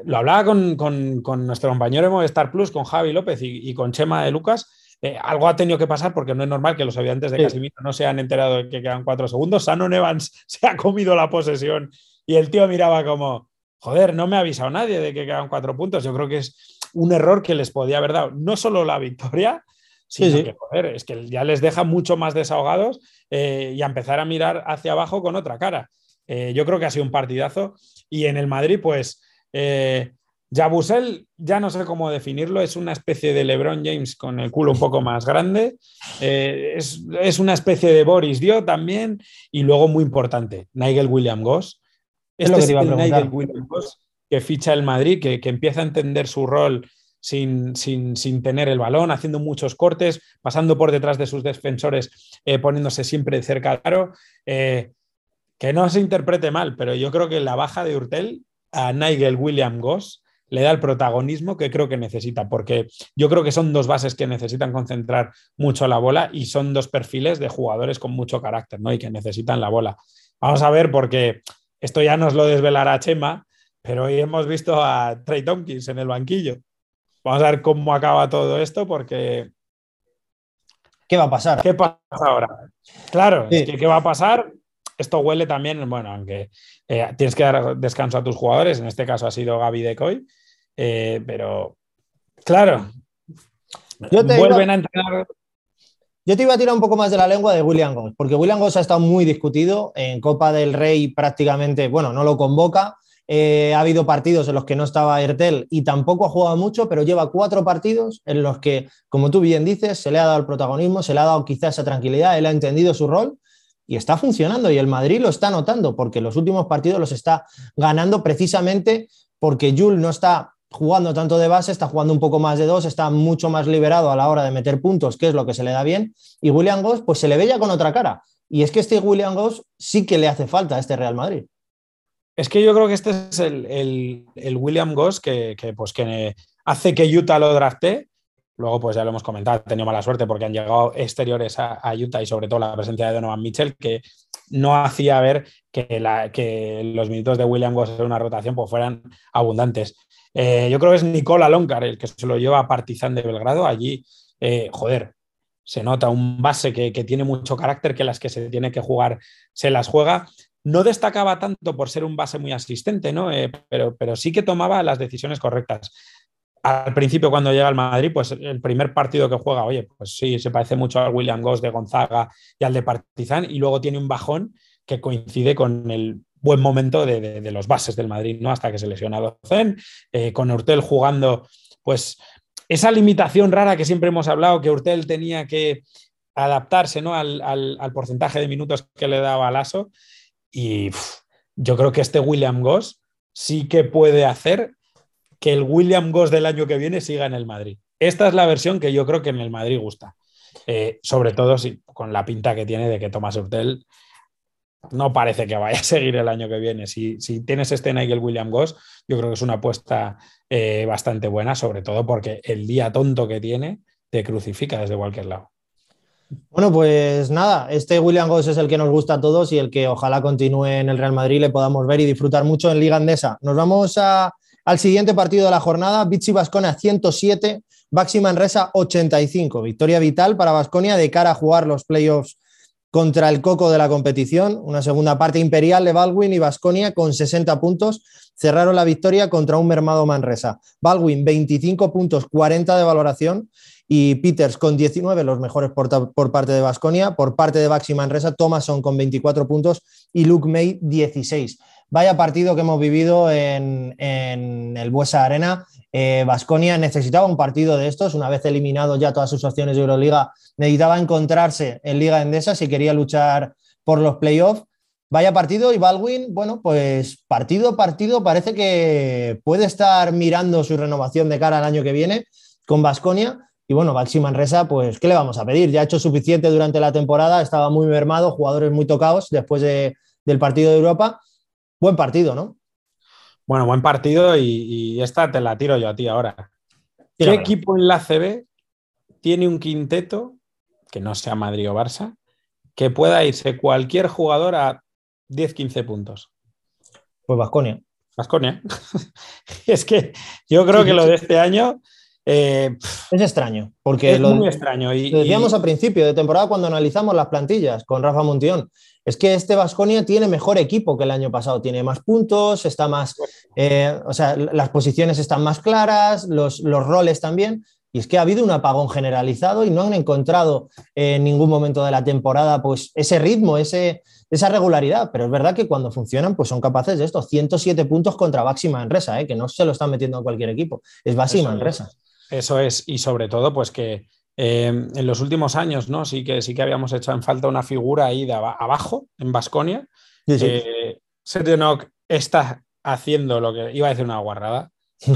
lo hablaba con, nuestro compañero de Movistar Plus, con Javi López y, con Chema de Lucas. Eh, algo ha tenido que pasar porque no es normal que los habitantes de Casimiro no se han enterado de que quedan cuatro segundos. Shannon Evans se ha comido la posesión y el tío miraba como, joder, no me ha avisado nadie de que quedan cuatro puntos. Yo creo que es un error que les podía haber dado no solo la victoria, sino que, joder, es que ya les deja mucho más desahogados eh, y a empezar a mirar hacia abajo con otra cara. Eh, yo creo que ha sido un partidazo. Y en el Madrid, pues, eh, Jabusel, ya no sé cómo definirlo, es una especie de LeBron James con el culo un poco más grande. Es, una especie de Boris Dio también. Y luego, muy importante, Nigel William Goss. Este es, el Nigel William Goss que ficha el Madrid, que, que empieza a entender su rol sin, tener el balón, haciendo muchos cortes, pasando por detrás de sus defensores, eh, poniéndose siempre cerca claro. Eh, que no se interprete mal, pero yo creo que la baja de Urtel a Nigel William Goss le da el protagonismo que creo que necesita, porque yo creo que son dos bases que necesitan concentrar mucho la bola y son dos perfiles de jugadores con mucho carácter, ¿no? Y que necesitan la bola. Vamos a ver, porque esto ya nos lo desvelará Chema, pero hoy hemos visto a Trey Tompkins en el banquillo. Vamos a ver cómo acaba todo esto porque... ¿Qué va a pasar? ¿Qué pasa ahora? Claro, ¿qué va a pasar? Esto huele también, bueno, aunque eh, tienes que dar descanso a tus jugadores, en este caso ha sido Gaby Decoy, eh, pero claro, Yo te vuelven a entrenar yo te iba a tirar un poco más de la lengua de William Goss, porque William Goss ha estado muy discutido en Copa del Rey prácticamente, bueno, no lo convoca, eh, ha habido partidos en los que no estaba Ertel y tampoco ha jugado mucho, pero lleva cuatro partidos en los que, como tú bien dices, se le ha dado el protagonismo, se le ha dado quizás esa tranquilidad, él ha entendido su rol y está funcionando. Y el Madrid lo está notando porque los últimos partidos los está ganando precisamente porque Jules no está jugando tanto de base, está jugando un poco más de dos, está mucho más liberado a la hora de meter puntos, que es lo que se le da bien. Y William Goss, pues se le ve ya con otra cara. Y es que este William Goss sí que le hace falta a este Real Madrid. Es que yo creo que este es el, William Goss que, pues, que hace que Utah lo drafte. Luego, pues ya lo hemos comentado, ha tenido mala suerte porque han llegado exteriores a, Utah y sobre todo la presencia de Donovan Mitchell, que no hacía ver que, la, que los minutos de William Goss en una rotación pues, fueran abundantes. Eh, yo creo que es Nicola Loncar el que se lo lleva a Partizan de Belgrado. Allí, eh, joder, se nota un base que, que, tiene mucho carácter, que las que se tiene que jugar se las juega. No destacaba tanto por ser un base muy asistente, ¿no? Eh, pero, pero sí que tomaba las decisiones correctas. Al principio, cuando llega al Madrid, pues el primer partido que juega, oye, pues sí, se parece mucho al William Goss de Gonzaga y al de Partizan, y luego tiene un bajón que coincide con el buen momento de, los bases del Madrid, ¿no? Hasta que se lesiona Locen, eh, con Hortel jugando pues esa limitación rara que siempre hemos hablado, que Urtel tenía que adaptarse ¿no? al, porcentaje de minutos que le daba Lasso. Y yo creo que este William Goss sí que puede hacer que el William Goss del año que viene siga en el Madrid. Esta es la versión que yo creo que en el Madrid gusta. Eh, sobre todo si, con la pinta que tiene de que Tomás Urtel no parece que vaya a seguir el año que viene. Si, tienes este Nigel William Goss, yo creo que es una apuesta eh, bastante buena, sobre todo porque el día tonto que tiene te crucifica desde cualquier lado. Bueno, pues nada, este William Goss es el que nos gusta a todos y el que ojalá continúe en el Real Madrid, le podamos ver y disfrutar mucho en Liga Andesa. Nos vamos al siguiente partido de la jornada, Vichy Basconia 107, Baxi Manresa 85. Victoria vital para Basconia de cara a jugar los playoffs contra el coco de la competición. Una segunda parte imperial de Baldwin y Basconia con 60 puntos cerraron la victoria contra un mermado Manresa. Baldwin 25 puntos, 40 de valoración y Peters con 19, los mejores por, parte de Basconia. Por parte de Baxi Manresa, Thomason con 24 puntos y Luke May 16. Vaya partido que hemos vivido en, el Buesa Arena. Basconia eh, necesitaba un partido de estos, una vez eliminado ya todas sus opciones de Euroliga, necesitaba encontrarse en Liga Endesa si quería luchar por los playoffs. Vaya partido y Baldwin, bueno, pues partido partido parece que puede estar mirando su renovación de cara al año que viene con Basconia. Y bueno, Baxi Manresa, pues, ¿qué le vamos a pedir? Ya ha hecho suficiente durante la temporada, estaba muy mermado, jugadores muy tocados después del partido de Europa. Buen partido, ¿no? Bueno, buen partido y, esta te la tiro yo a ti ahora. ¿Qué equipo en la CB tiene un quinteto, que no sea Madrid o Barça, que pueda irse cualquier jugador a 10-15 puntos? Pues Vasconia. Vasconia. es que yo creo que lo de este año eh, es extraño, porque es muy extraño. Y, lo decíamos al principio de temporada cuando analizamos las plantillas con Rafa Montión. Es que este Vasconia tiene mejor equipo que el año pasado, tiene más puntos, está más, eh, o sea, las posiciones están más claras, los, los, roles también. Y es que ha habido un apagón generalizado y no han encontrado en ningún momento de la temporada pues, ese ritmo, ese, esa regularidad. Pero es verdad que cuando funcionan, pues son capaces de esto. 107 puntos contra Baxi Manresa, ¿eh? que no se lo están metiendo a cualquier equipo. Es Baxi Manresa. Eso es, y sobre todo, pues que eh, en los últimos años, ¿no? Sí que sí que habíamos hecho en falta una figura ahí de abajo, en Basconia. Sí, eh, está haciendo lo que. Iba a decir una guarrada.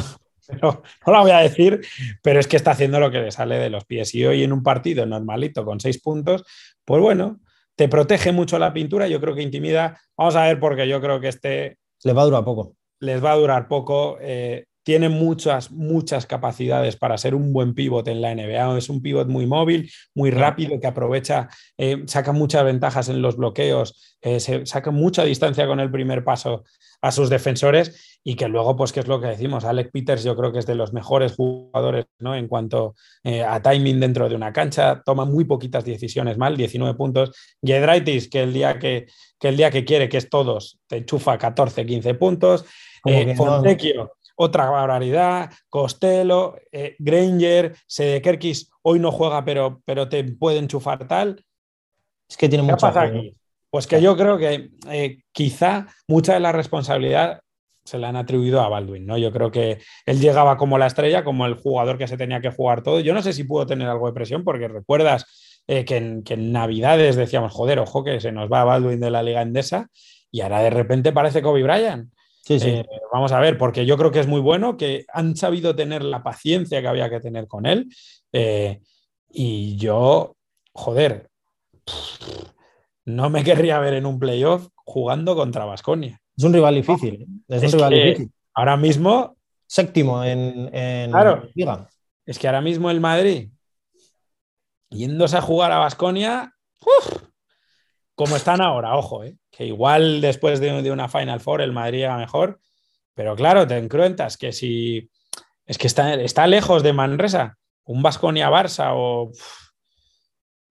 no la voy a decir, pero es que está haciendo lo que le sale de los pies. Y hoy en un partido normalito con seis puntos, pues bueno, te protege mucho la pintura. Yo creo que intimida. Vamos a ver, porque yo creo que este. Les va a durar poco. Les va a durar poco. Eh, tiene muchas, muchas capacidades para ser un buen pivot en la NBA. Es un pivot muy móvil, muy rápido, que aprovecha, eh, saca muchas ventajas en los bloqueos, eh, se saca mucha distancia con el primer paso a sus defensores y que luego, pues, ¿qué es lo que decimos? Alec Peters yo creo que es de los mejores jugadores ¿no? en cuanto eh, a timing dentro de una cancha, toma muy poquitas decisiones mal, 19 puntos. Yedraitis, que el día que, el día que quiere, que es todos, te enchufa 14, 15 puntos. Fontecchio, otra barbaridad, Costello, eh, Granger, Sedekerkis hoy no juega, pero, pero te puede enchufar tal. Es que tiene mucho aquí. Pues que yo creo que eh, quizá mucha de la responsabilidad se la han atribuido a Baldwin, ¿no? Yo creo que él llegaba como la estrella, como el jugador que se tenía que jugar todo. Yo no sé si pudo tener algo de presión, porque recuerdas eh, que, en, que, en, Navidades decíamos, joder, ojo, que se nos va Baldwin de la Liga Endesa, y ahora de repente parece Kobe Bryant. Eh, vamos a ver, porque yo creo que es muy bueno, que han sabido tener la paciencia que había que tener con él. Eh, y yo, joder, no me querría ver en un playoff jugando contra Vasconia. Es un rival difícil. ¿eh? Es, un rival difícil. Ahora mismo. Séptimo en, en claro, Es que ahora mismo el Madrid, yéndose a jugar a Vasconia, como están ahora, ojo, ¿eh? que igual después de, una Final Four el Madrid va mejor, pero claro, te encuentras que si es que está, lejos de Manresa, un Vasconia-Barça o...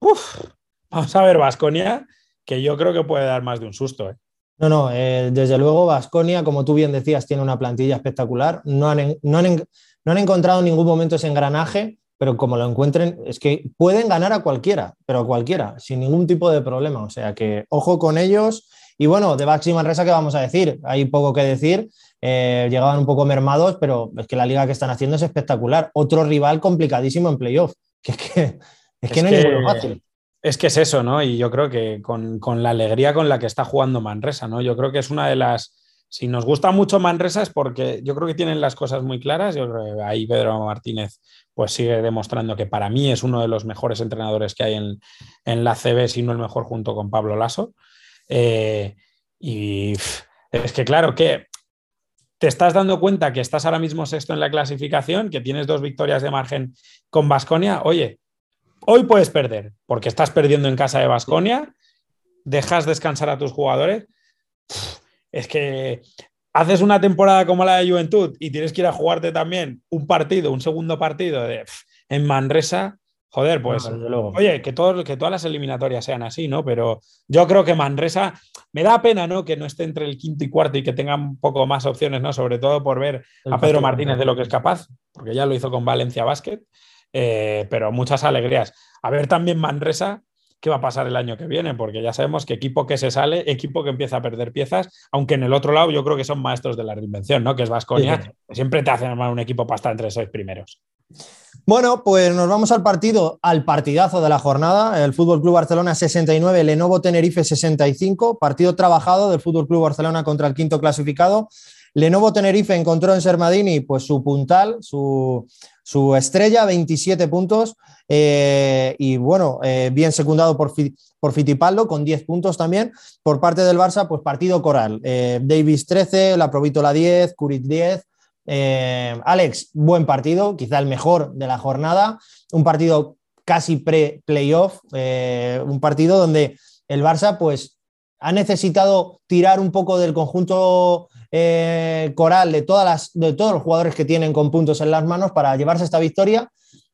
Uf, vamos a ver Vasconia, que yo creo que puede dar más de un susto. ¿eh? No, no, eh, desde luego Vasconia, como tú bien decías, tiene una plantilla espectacular. No han, no han encontrado en ningún momento ese engranaje pero como lo encuentren, es que pueden ganar a cualquiera, pero a cualquiera, sin ningún tipo de problema. O sea que ojo con ellos Y bueno, de Baxi Manresa, ¿qué vamos a decir? Hay poco que decir. Eh, llegaban un poco mermados, pero es que la liga que están haciendo es espectacular. Otro rival complicadísimo en playoff. Que es que, es que no es ninguno fácil. Es que es eso, ¿no? Y yo creo que con, con, la alegría con la que está jugando Manresa, ¿no? Yo creo que es una de las. Si nos gusta mucho Manresa es porque yo creo que tienen las cosas muy claras. Yo creo que ahí Pedro Martínez pues sigue demostrando que para mí es uno de los mejores entrenadores que hay en, en la CB, si no el mejor junto con Pablo Lasso. Eh, y es que claro, que te estás dando cuenta que estás ahora mismo sexto en la clasificación, que tienes dos victorias de margen con Basconia. Oye, hoy puedes perder, porque estás perdiendo en casa de Basconia, dejas descansar a tus jugadores. Es que haces una temporada como la de Juventud y tienes que ir a jugarte también un partido, un segundo partido de, en Manresa, joder, pues, oye, que, todo, que todas las eliminatorias sean así, ¿no? Pero yo creo que Manresa, me da pena, ¿no? Que no esté entre el quinto y cuarto y que tenga un poco más opciones, ¿no? Sobre todo por ver a Pedro Martínez de lo que es capaz, porque ya lo hizo con Valencia Basket, eh, pero muchas alegrías. A ver también Manresa, qué va a pasar el año que viene, porque ya sabemos que equipo que se sale, equipo que empieza a perder piezas, aunque en el otro lado yo creo que son maestros de la reinvención, ¿no? Que es Vasconia, siempre te hacen armar un equipo para estar entre seis primeros. Bueno, pues nos vamos al partido, al partidazo de la jornada. El Fútbol Club Barcelona 69, Lenovo Tenerife 65, partido trabajado del Fútbol Club Barcelona contra el quinto clasificado. Lenovo Tenerife encontró en Sermadini pues, su puntal, su, su estrella, 27 puntos. Eh, y bueno, eh, bien secundado por, por Fitipaldo, con 10 puntos también. Por parte del Barça, pues partido coral. Eh, Davis 13, La Provítola 10, Curit 10. Alex, buen partido, quizá el mejor de la jornada. Un partido casi pre-playoff, un partido donde el Barça, pues ha necesitado tirar un poco del conjunto eh, coral de, todas las, de todos los jugadores que tienen con puntos en las manos para llevarse esta victoria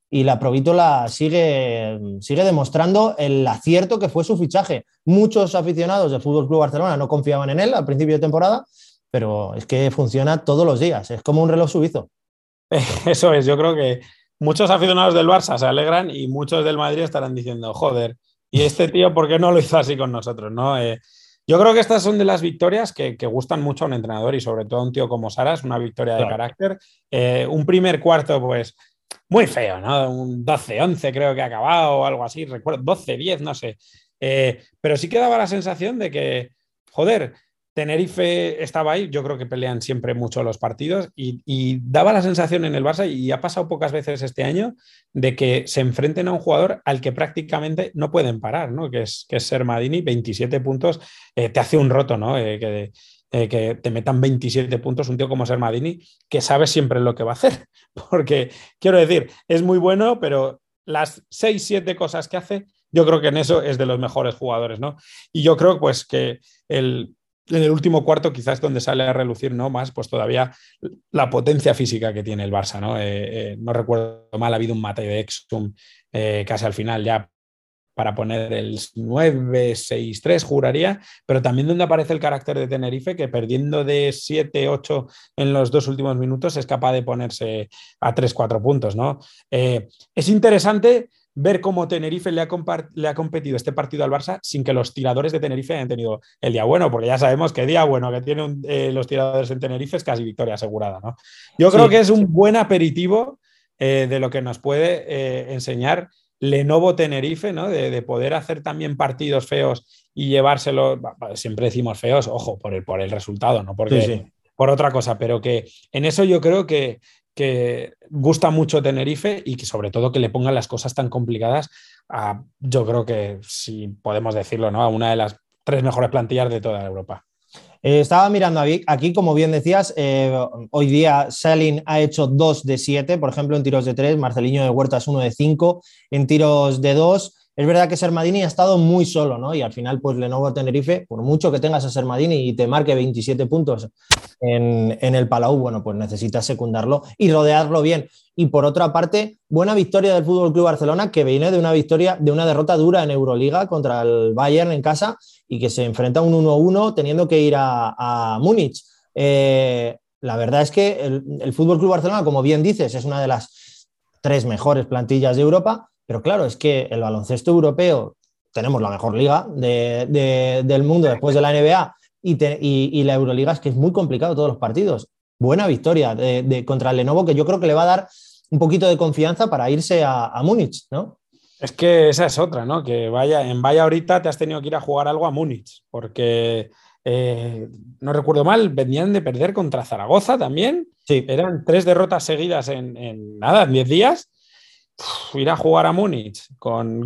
y la Provítola sigue, sigue demostrando el acierto que fue su fichaje. Muchos aficionados del Fútbol Club Barcelona no confiaban en él al principio de temporada, pero es que funciona todos los días, es como un reloj suizo. Eso es, yo creo que muchos aficionados del Barça se alegran y muchos del Madrid estarán diciendo, joder, ¿y este tío por qué no lo hizo así con nosotros? ¿no? Eh, yo creo que estas son de las victorias que, gustan mucho a un entrenador y sobre todo a un tío como Saras, una victoria de carácter. Eh, un primer cuarto, pues muy feo, ¿no? Un 12-11 creo que ha acabado o algo así, recuerdo, 12-10, no sé. Eh, pero sí que daba la sensación de que, joder, Tenerife estaba ahí, yo creo que pelean siempre mucho los partidos y, daba la sensación en el Barça, y ha pasado pocas veces este año, de que se enfrenten a un jugador al que prácticamente no pueden parar, ¿no? que, es, que es Sermadini, 27 puntos, eh, te hace un roto, ¿no? Eh, que, eh, que, te metan 27 puntos un tío como Sermadini, que sabe siempre lo que va a hacer, porque quiero decir, es muy bueno, pero las 6, 7 cosas que hace, yo creo que en eso es de los mejores jugadores, ¿no? Y yo creo pues que el en el último cuarto quizás donde sale a relucir ¿no? más pues todavía la potencia física que tiene el Barça. No, eh, eh, no recuerdo mal, ha habido un mate de Exum eh, casi al final ya para poner el 9-6-3, juraría, pero también donde aparece el carácter de Tenerife, que perdiendo de 7-8 en los dos últimos minutos es capaz de ponerse a 3-4 puntos. ¿no? es interesante ver cómo Tenerife le ha, le ha, competido este partido al Barça sin que los tiradores de Tenerife hayan tenido el día bueno, porque ya sabemos que día bueno que tienen eh, los tiradores en Tenerife es casi victoria asegurada. ¿no? Yo creo que es un buen aperitivo eh, de lo que nos puede eh, enseñar Lenovo Tenerife, ¿no? De, poder hacer también partidos feos y llevárselos, siempre decimos feos, ojo, por el, por el resultado, no porque por otra cosa, pero que en eso yo creo que, que gusta mucho Tenerife y que sobre todo que le pongan las cosas tan complicadas a, yo creo que si podemos decirlo, ¿no? a una de las tres mejores plantillas de toda Europa. Eh, estaba mirando aquí, como bien decías, eh, hoy día Selin ha hecho 2 de 7, por ejemplo, en tiros de 3, Marcelino de Huerta es 1 de 5, en tiros de 2, es verdad que Sermadini ha estado muy solo, ¿no? Y al final, pues Lenovo Tenerife, por mucho que tengas a Sermadini y te marque 27 puntos en, el Palau, bueno, pues necesitas secundarlo y rodearlo bien. Y por otra parte, buena victoria del Fútbol Club Barcelona, que viene de una victoria, de una derrota dura en Euroliga contra el Bayern en casa y que se enfrenta a un 1-1 teniendo que ir a, Múnich. Eh, la verdad es que el, el Fútbol Club Barcelona, como bien dices, es una de las, tres mejores plantillas de Europa, pero claro, es que el baloncesto europeo, tenemos la mejor liga del mundo después de la NBA y, la Euroliga es que es muy complicado todos los partidos. Buena victoria de, contra el Lenovo que yo creo que le va a dar un poquito de confianza para irse a, Múnich, ¿no? Es que esa es otra, ¿no? Que vaya, en vaya ahorita te has tenido que ir a jugar algo a Múnich, porque eh, no recuerdo mal, venían de perder contra Zaragoza también. Sí. Eran tres derrotas seguidas en, nada, en diez días. Ir a jugar a Múnich con,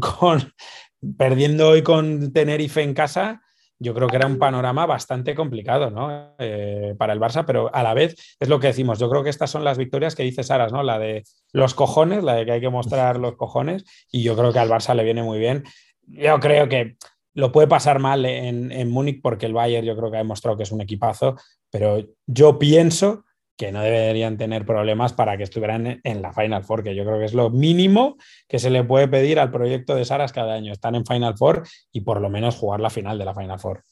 perdiendo hoy con Tenerife en casa, yo creo que era un panorama bastante complicado ¿no? Eh, para el Barça, pero a la vez es lo que decimos. Yo creo que estas son las victorias que dice Saras, ¿no? La de los cojones, la de que hay que mostrar los cojones, y yo creo que al Barça le viene muy bien. Yo creo que lo puede pasar mal en, en Múnich porque el Bayern yo creo que ha demostrado que es un equipazo, pero yo pienso que no deberían tener problemas para que estuvieran en la Final Four, que yo creo que es lo mínimo que se le puede pedir al proyecto de Saras cada año, estar en Final Four y por lo menos jugar la final de la Final Four.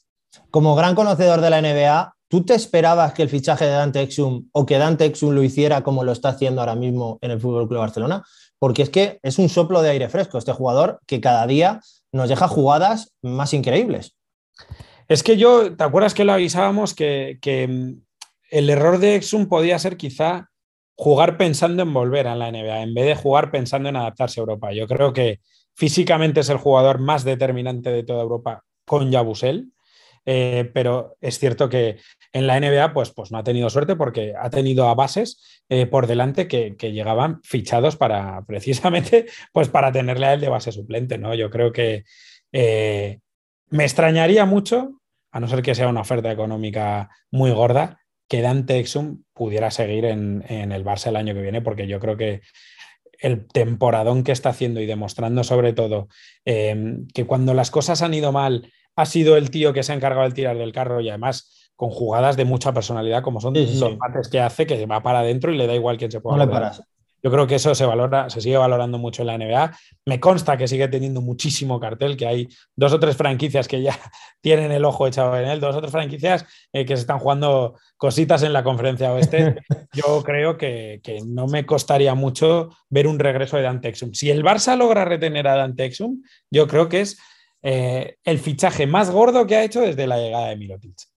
Como gran conocedor de la NBA, ¿tú te esperabas que el fichaje de Dante Exum o que Dante Exum lo hiciera como lo está haciendo ahora mismo en el Fútbol Club Barcelona? Porque es que es un soplo de aire fresco este jugador que cada día nos deja jugadas más increíbles. Es que yo, ¿te acuerdas que lo avisábamos que, que el error de Exum podía ser quizá jugar pensando en volver a la NBA, en vez de jugar pensando en adaptarse a Europa. Yo creo que físicamente es el jugador más determinante de toda Europa con Yabusel, eh, pero es cierto que en la NBA pues, pues no ha tenido suerte porque ha tenido a bases eh, por delante que, llegaban fichados para precisamente pues para tenerle a él de base suplente. ¿no? Yo creo que eh, me extrañaría mucho, a no ser que sea una oferta económica muy gorda, que Dante Exum pudiera seguir en, el Barça el año que viene, porque yo creo que el temporadón que está haciendo y demostrando sobre todo em, que cuando las cosas han ido mal ha sido el tío que se ha encargado del tirar del carro y además con jugadas de mucha personalidad como son los mates que hace que va para adentro y le da igual quién se pueda. No le paras. Yo creo que eso se valora, se sigue valorando mucho en la NBA. Me consta que sigue teniendo muchísimo cartel, que hay dos o tres franquicias que ya tienen el ojo echado en él, dos o tres franquicias eh, que se están jugando cositas en la conferencia oeste. Yo creo que, no me costaría mucho ver un regreso de Dante Exum. Si el Barça logra retener a Dante Exum, yo creo que es eh, el fichaje más gordo que ha hecho desde la llegada de Mirotic.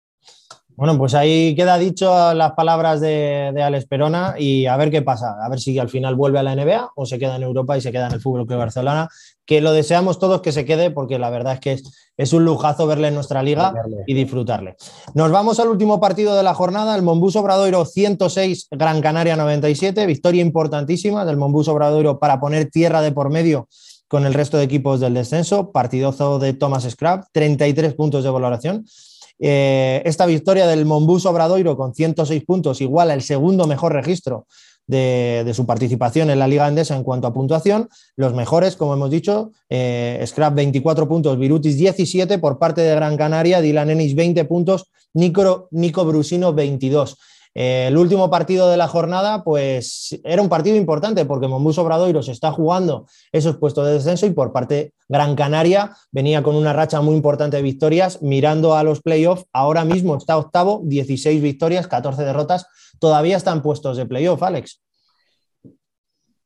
Bueno, pues ahí queda dicho las palabras de, de, Alex Perona y a ver qué pasa, a ver si al final vuelve a la NBA o se queda en Europa y se queda en el Fútbol Club Barcelona, que lo deseamos todos que se quede porque la verdad es que es, un lujazo verle en nuestra liga y disfrutarle. Nos vamos al último partido de la jornada, el Monbus Obradoiro 106, Gran Canaria 97, victoria importantísima del Monbus Obradoiro para poner tierra de por medio con el resto de equipos del descenso, partidozo de Thomas Scrap, 33 puntos de valoración. Eh, esta victoria del Monbus Obradoiro con 106 puntos iguala el segundo mejor registro de, su participación en la Liga Andesa en cuanto a puntuación. Los mejores, como hemos dicho, eh, Scrap 24 puntos, Virutis 17 por parte de Gran Canaria, Dylan Ennis 20 puntos, Nico, Nico Brusino 22. Eh, el último partido de la jornada, pues era un partido importante porque Monbus Obradoiro se está jugando esos puestos de descenso y por parte Gran Canaria venía con una racha muy importante de victorias, mirando a los playoffs. Ahora mismo está octavo, 16 victorias, 14 derrotas. Todavía están puestos de playoff, Alex.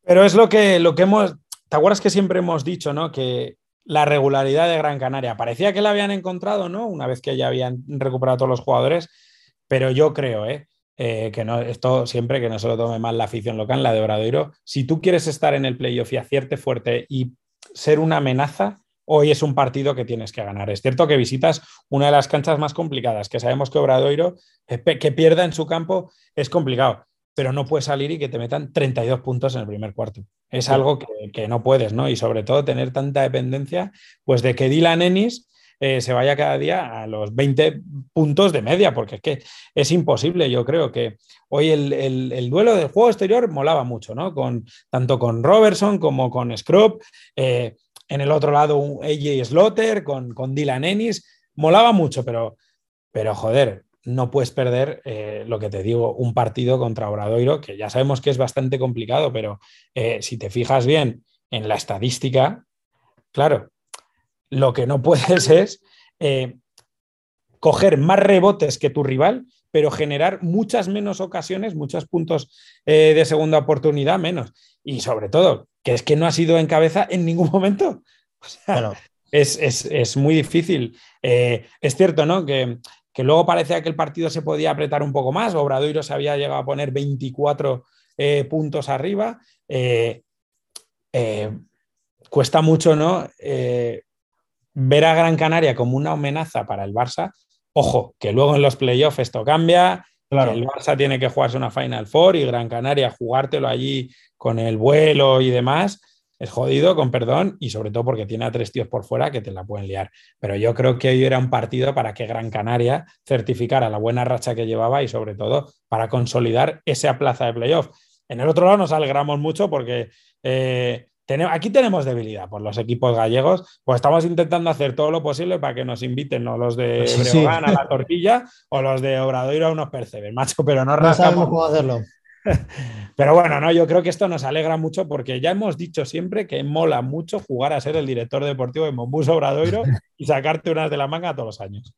Pero es lo que, lo que hemos. ¿Te acuerdas que siempre hemos dicho, no? Que la regularidad de Gran Canaria parecía que la habían encontrado, ¿no? Una vez que ya habían recuperado todos los jugadores. Pero yo creo, ¿eh? Eh, que no, esto siempre que no se lo tome mal la afición local, la de Obradoiro, si tú quieres estar en el playoff y acierte fuerte y ser una amenaza, hoy es un partido que tienes que ganar. Es cierto que visitas una de las canchas más complicadas, que sabemos que Obradoiro, eh, que pierda en su campo, es complicado, pero no puedes salir y que te metan 32 puntos en el primer cuarto. Es algo que, que no puedes, ¿no? Y sobre todo tener tanta dependencia, pues de que Dylan Ennis eh, se vaya cada día a los 20 puntos de media, porque es que es imposible. Yo creo que hoy el, duelo del juego exterior molaba mucho, ¿no? Con, tanto con Robertson como con Scrub. Eh, en el otro lado, un AJ Slaughter con, con Dylan Ennis. Molaba mucho, pero, pero joder, no puedes perder eh, lo que te digo, un partido contra Obradoiro, que ya sabemos que es bastante complicado, pero si te fijas bien en la estadística, claro, lo que no puedes es eh, coger más rebotes que tu rival, pero generar muchas menos ocasiones, muchos puntos eh, de segunda oportunidad menos. Y sobre todo, que es que no ha sido en cabeza en ningún momento. es, muy difícil. Eh, es cierto, ¿no? Que, luego parecía que el partido se podía apretar un poco más. Obradoiro se había llegado a poner 24 eh, puntos arriba. Cuesta mucho, ¿no? Ver a Gran Canaria como una amenaza para el Barça. Ojo, que luego en los playoffs esto cambia. Claro. el Barça tiene que jugarse una Final Four y Gran Canaria jugártelo allí con el vuelo y demás es jodido, con perdón, y sobre todo porque tiene a tres tíos por fuera que te la pueden liar. Pero yo creo que hoy era un partido para que Gran Canaria certificara la buena racha que llevaba y sobre todo para consolidar esa plaza de playoff. En el otro lado nos alegramos mucho porque eh, aquí tenemos debilidad por los equipos gallegos, pues estamos intentando hacer todo lo posible para que nos inviten los de Breogán a la tortilla o los de Obradoiro a unos percebes, macho, pero no, no sabemos cómo hacerlo. Pero bueno, no, yo creo que esto nos alegra mucho porque ya hemos dicho siempre que mola mucho jugar a ser el director deportivo de Mombus Obradoiro y sacarte unas de la manga todos los años.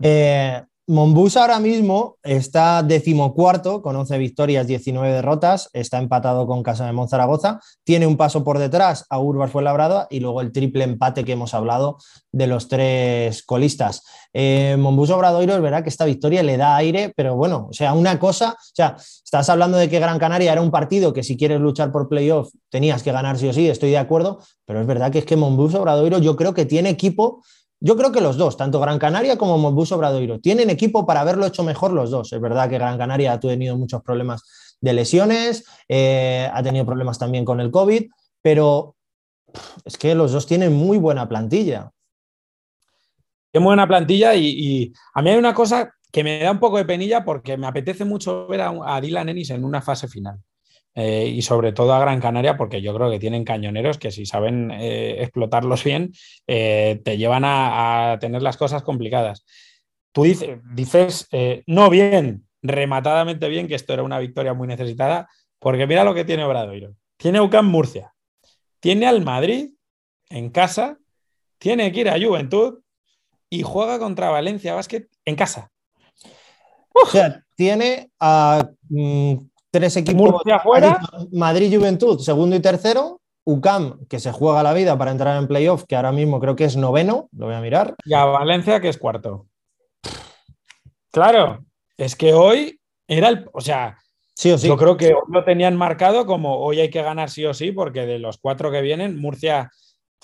Eh, Monbus ahora mismo está decimocuarto con 11 victorias, 19 derrotas, está empatado con Casa de Monzaragoza, tiene un paso por detrás a Urbas Fuenlabrada y luego el triple empate que hemos hablado de los tres colistas. Eh, Obradoiro es verdad que esta victoria le da aire, pero bueno, o sea, una cosa, o sea, estás hablando de que Gran Canaria era un partido que si quieres luchar por playoff tenías que ganar sí o sí, estoy de acuerdo, pero es verdad que es que Monbus Obradoiro yo creo que tiene equipo yo creo que los dos, tanto Gran Canaria como Monbus Obradoiro, tienen equipo para haberlo hecho mejor los dos. Es verdad que Gran Canaria ha tenido muchos problemas de lesiones, eh, ha tenido problemas también con el COVID, pero es que los dos tienen muy buena plantilla. Tienen buena plantilla y, a mí hay una cosa que me da un poco de penilla porque me apetece mucho ver a, a Dylan Ennis en una fase final. Eh, y sobre todo a Gran Canaria, porque yo creo que tienen cañoneros que si saben eh, explotarlos bien, eh, te llevan a, tener las cosas complicadas. Tú dices, dices no bien, rematadamente bien, que esto era una victoria muy necesitada, porque mira lo que tiene Obradoiro. Tiene UCAM Murcia, tiene al Madrid en casa, tiene que ir a Juventud y juega contra Valencia Basket en casa. O sea, tiene a mm, Tres equipos. afuera. Madrid Juventud, segundo y tercero. UCAM, que se juega la vida para entrar en playoff, que ahora mismo creo que es noveno, lo voy a mirar. Y a Valencia, que es cuarto. Claro, es que hoy era el. O sea, sí o sí. yo creo que hoy lo tenían marcado como hoy hay que ganar sí o sí, porque de los cuatro que vienen, Murcia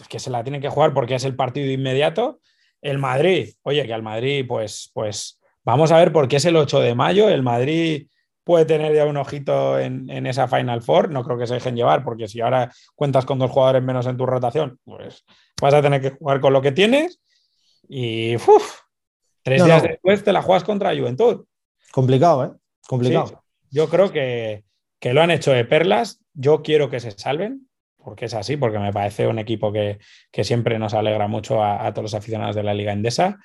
es que se la tiene que jugar porque es el partido inmediato. El Madrid, oye, que al Madrid, pues, pues vamos a ver por qué es el 8 de mayo. El Madrid puede tener ya un ojito en, esa Final Four. No creo que se dejen llevar, porque si ahora cuentas con dos jugadores menos en tu rotación, pues vas a tener que jugar con lo que tienes. Y tres días después te la juegas contra Juventud. Complicado, ¿eh? Complicado. yo creo que, lo han hecho de perlas. Yo quiero que se salven, porque es así, porque me parece un equipo que, siempre nos alegra mucho a, a, todos los aficionados de la Liga Endesa.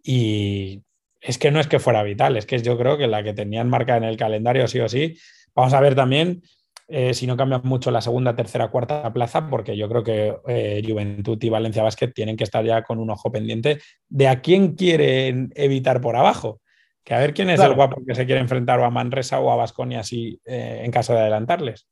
Y es que no es que fuera vital, es que yo creo que la que tenían marca en el calendario sí o sí. Vamos a ver también eh, si no cambia mucho la segunda, tercera, cuarta plaza, porque yo creo que eh, Juventud y Valencia Basket tienen que estar ya con un ojo pendiente de a quién quieren evitar por abajo. Que a ver quién es el guapo que se quiere enfrentar o a Manresa o a Basconia así eh, en caso de adelantarles.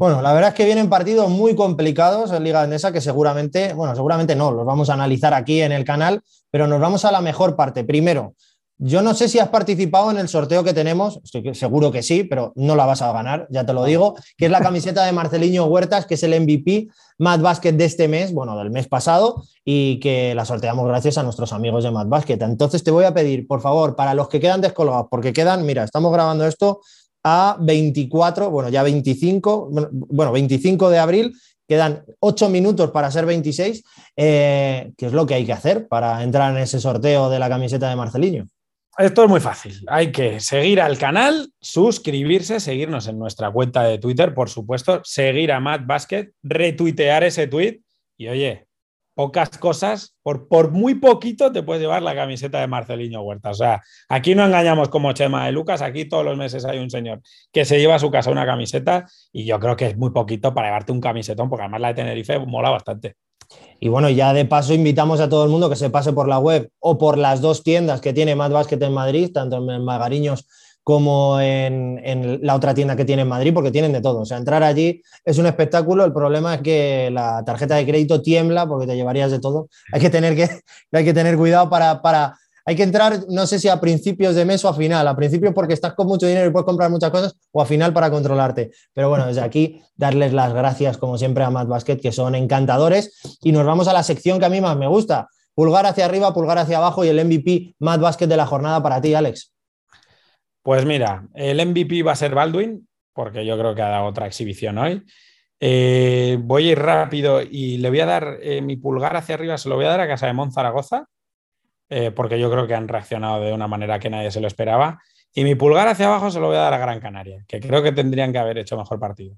Bueno, la verdad es que vienen partidos muy complicados en Liga Andesa que seguramente, bueno, seguramente no, los vamos a analizar aquí en el canal, pero nos vamos a la mejor parte. Primero, yo no sé si has participado en el sorteo que tenemos, estoy seguro que sí, pero no la vas a ganar, ya te lo digo, que es la camiseta de Marceliño Huertas, que es el MVP Mad Basket de este mes, bueno, del mes pasado, y que la sorteamos gracias a nuestros amigos de Mad Basket. Entonces te voy a pedir, por favor, para los que quedan descolgados, porque quedan, mira, estamos grabando esto a 24, bueno, ya 25, bueno, 25 de abril, quedan 8 minutos para ser 26, eh, ¿qué es lo que hay que hacer para entrar en ese sorteo de la camiseta de Marceliño? Esto es muy fácil. Hay que seguir al canal, suscribirse, seguirnos en nuestra cuenta de Twitter, por supuesto, seguir a Matt Basket, retuitear ese tweet y oye, pocas cosas, por, por muy poquito te puedes llevar la camiseta de Marceliño Huerta. O sea, aquí no engañamos como Chema de Lucas, aquí todos los meses hay un señor que se lleva a su casa una camiseta y yo creo que es muy poquito para llevarte un camisetón, porque además la de Tenerife mola bastante. Y bueno, ya de paso invitamos a todo el mundo que se pase por la web o por las dos tiendas que tiene Mad Basket en Madrid, tanto en Magariños como en, la otra tienda que tiene en Madrid, porque tienen de todo. O sea, entrar allí es un espectáculo. El problema es que la tarjeta de crédito tiembla porque te llevarías de todo. Hay que tener, que, hay que tener cuidado para, para hay que entrar, no sé si a principios de mes o a final. A principios porque estás con mucho dinero y puedes comprar muchas cosas, o a final para controlarte. Pero bueno, desde aquí darles las gracias, como siempre, a Mad Basket, que son encantadores. Y nos vamos a la sección que a mí más me gusta. Pulgar hacia arriba, pulgar hacia abajo y el MVP Mad Basket de la jornada para ti, Alex. Pues mira, el MVP va a ser Baldwin, porque yo creo que ha dado otra exhibición hoy. Eh, voy a ir rápido y le voy a dar eh, mi pulgar hacia arriba, se lo voy a dar a Casa de Monzaragoza eh, porque yo creo que han reaccionado de una manera que nadie se lo esperaba. Y mi pulgar hacia abajo se lo voy a dar a Gran Canaria, que creo que tendrían que haber hecho mejor partido.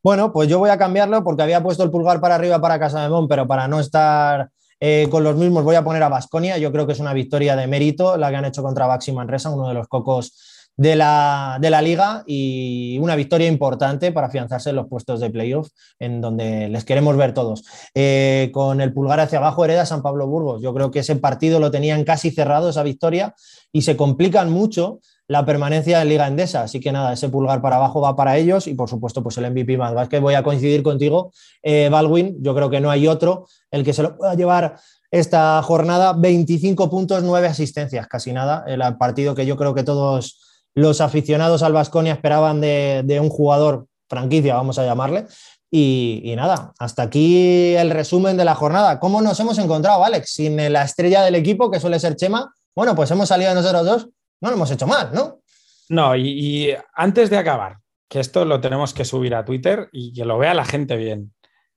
Bueno, pues yo voy a cambiarlo porque había puesto el pulgar para arriba para Casa de Mon, pero para no estar eh, con los mismos voy a poner a Basconia. Yo creo que es una victoria de mérito la que han hecho contra Baxi Manresa, uno de los cocos de la, liga y una victoria importante para afianzarse en los puestos de playoff, en donde les queremos ver todos. Eh, con el pulgar hacia abajo hereda San Pablo Burgos. Yo creo que ese partido lo tenían casi cerrado, esa victoria, y se complican mucho la permanencia en Liga Endesa. Así que nada, ese pulgar para abajo va para ellos y por supuesto pues el MVP más. que voy a coincidir contigo, eh, Baldwin. Yo creo que no hay otro el que se lo pueda llevar esta jornada. 25 puntos, 9 asistencias, casi nada. El partido que yo creo que todos los aficionados al Vasconia esperaban de, un jugador franquicia, vamos a llamarle. Y, nada, hasta aquí el resumen de la jornada. ¿Cómo nos hemos encontrado, Alex? Sin la estrella del equipo, que suele ser Chema. Bueno, pues hemos salido nosotros dos. No lo hemos hecho mal, ¿no? No, y, antes de acabar, que esto lo tenemos que subir a Twitter y que lo vea la gente bien.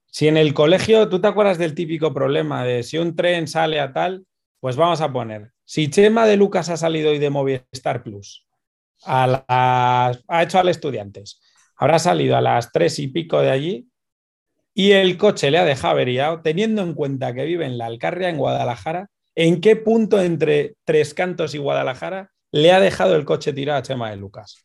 Si en el colegio, ¿tú te acuerdas del típico problema de si un tren sale a tal? Pues vamos a poner, si Chema de Lucas ha salido hoy de Movistar Plus ha hecho al estudiantes. Habrá salido a las tres y pico de allí y el coche le ha dejado averiado, teniendo en cuenta que vive en la Alcarria, en Guadalajara. ¿En qué punto entre Tres Cantos y Guadalajara le ha dejado el coche tirado a Chema de Lucas?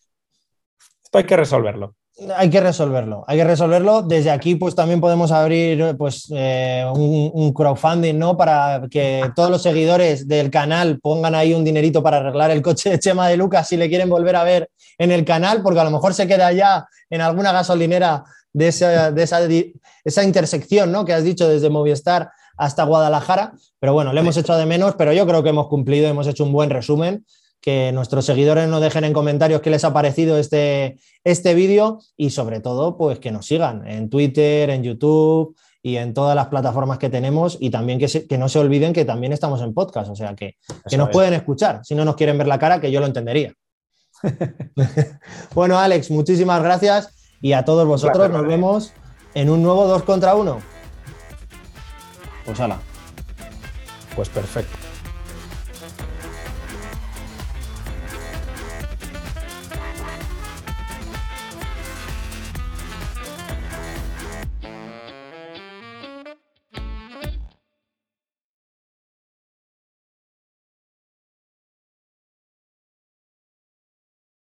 Esto hay que resolverlo. Hay que resolverlo, hay que resolverlo. Desde aquí, pues también podemos abrir pues, eh, un, crowdfunding, ¿no? Para que todos los seguidores del canal pongan ahí un dinerito para arreglar el coche de Chema de Lucas si le quieren volver a ver en el canal, porque a lo mejor se queda ya en alguna gasolinera de esa, de esa, esa intersección, ¿no? Que has dicho desde Movistar hasta Guadalajara. Pero bueno, le hemos hecho de menos, pero yo creo que hemos cumplido, hemos hecho un buen resumen que nuestros seguidores nos dejen en comentarios qué les ha parecido este, este vídeo y sobre todo, pues que nos sigan en Twitter, en YouTube y en todas las plataformas que tenemos y también que, que no se olviden que también estamos en podcast, o sea que, que nos pueden escuchar, si no nos quieren ver la cara, que yo lo entendería. bueno, Alex, muchísimas gracias y a todos vosotros nos vemos en un nuevo 2 contra 1. Pues hala. Pues perfecto.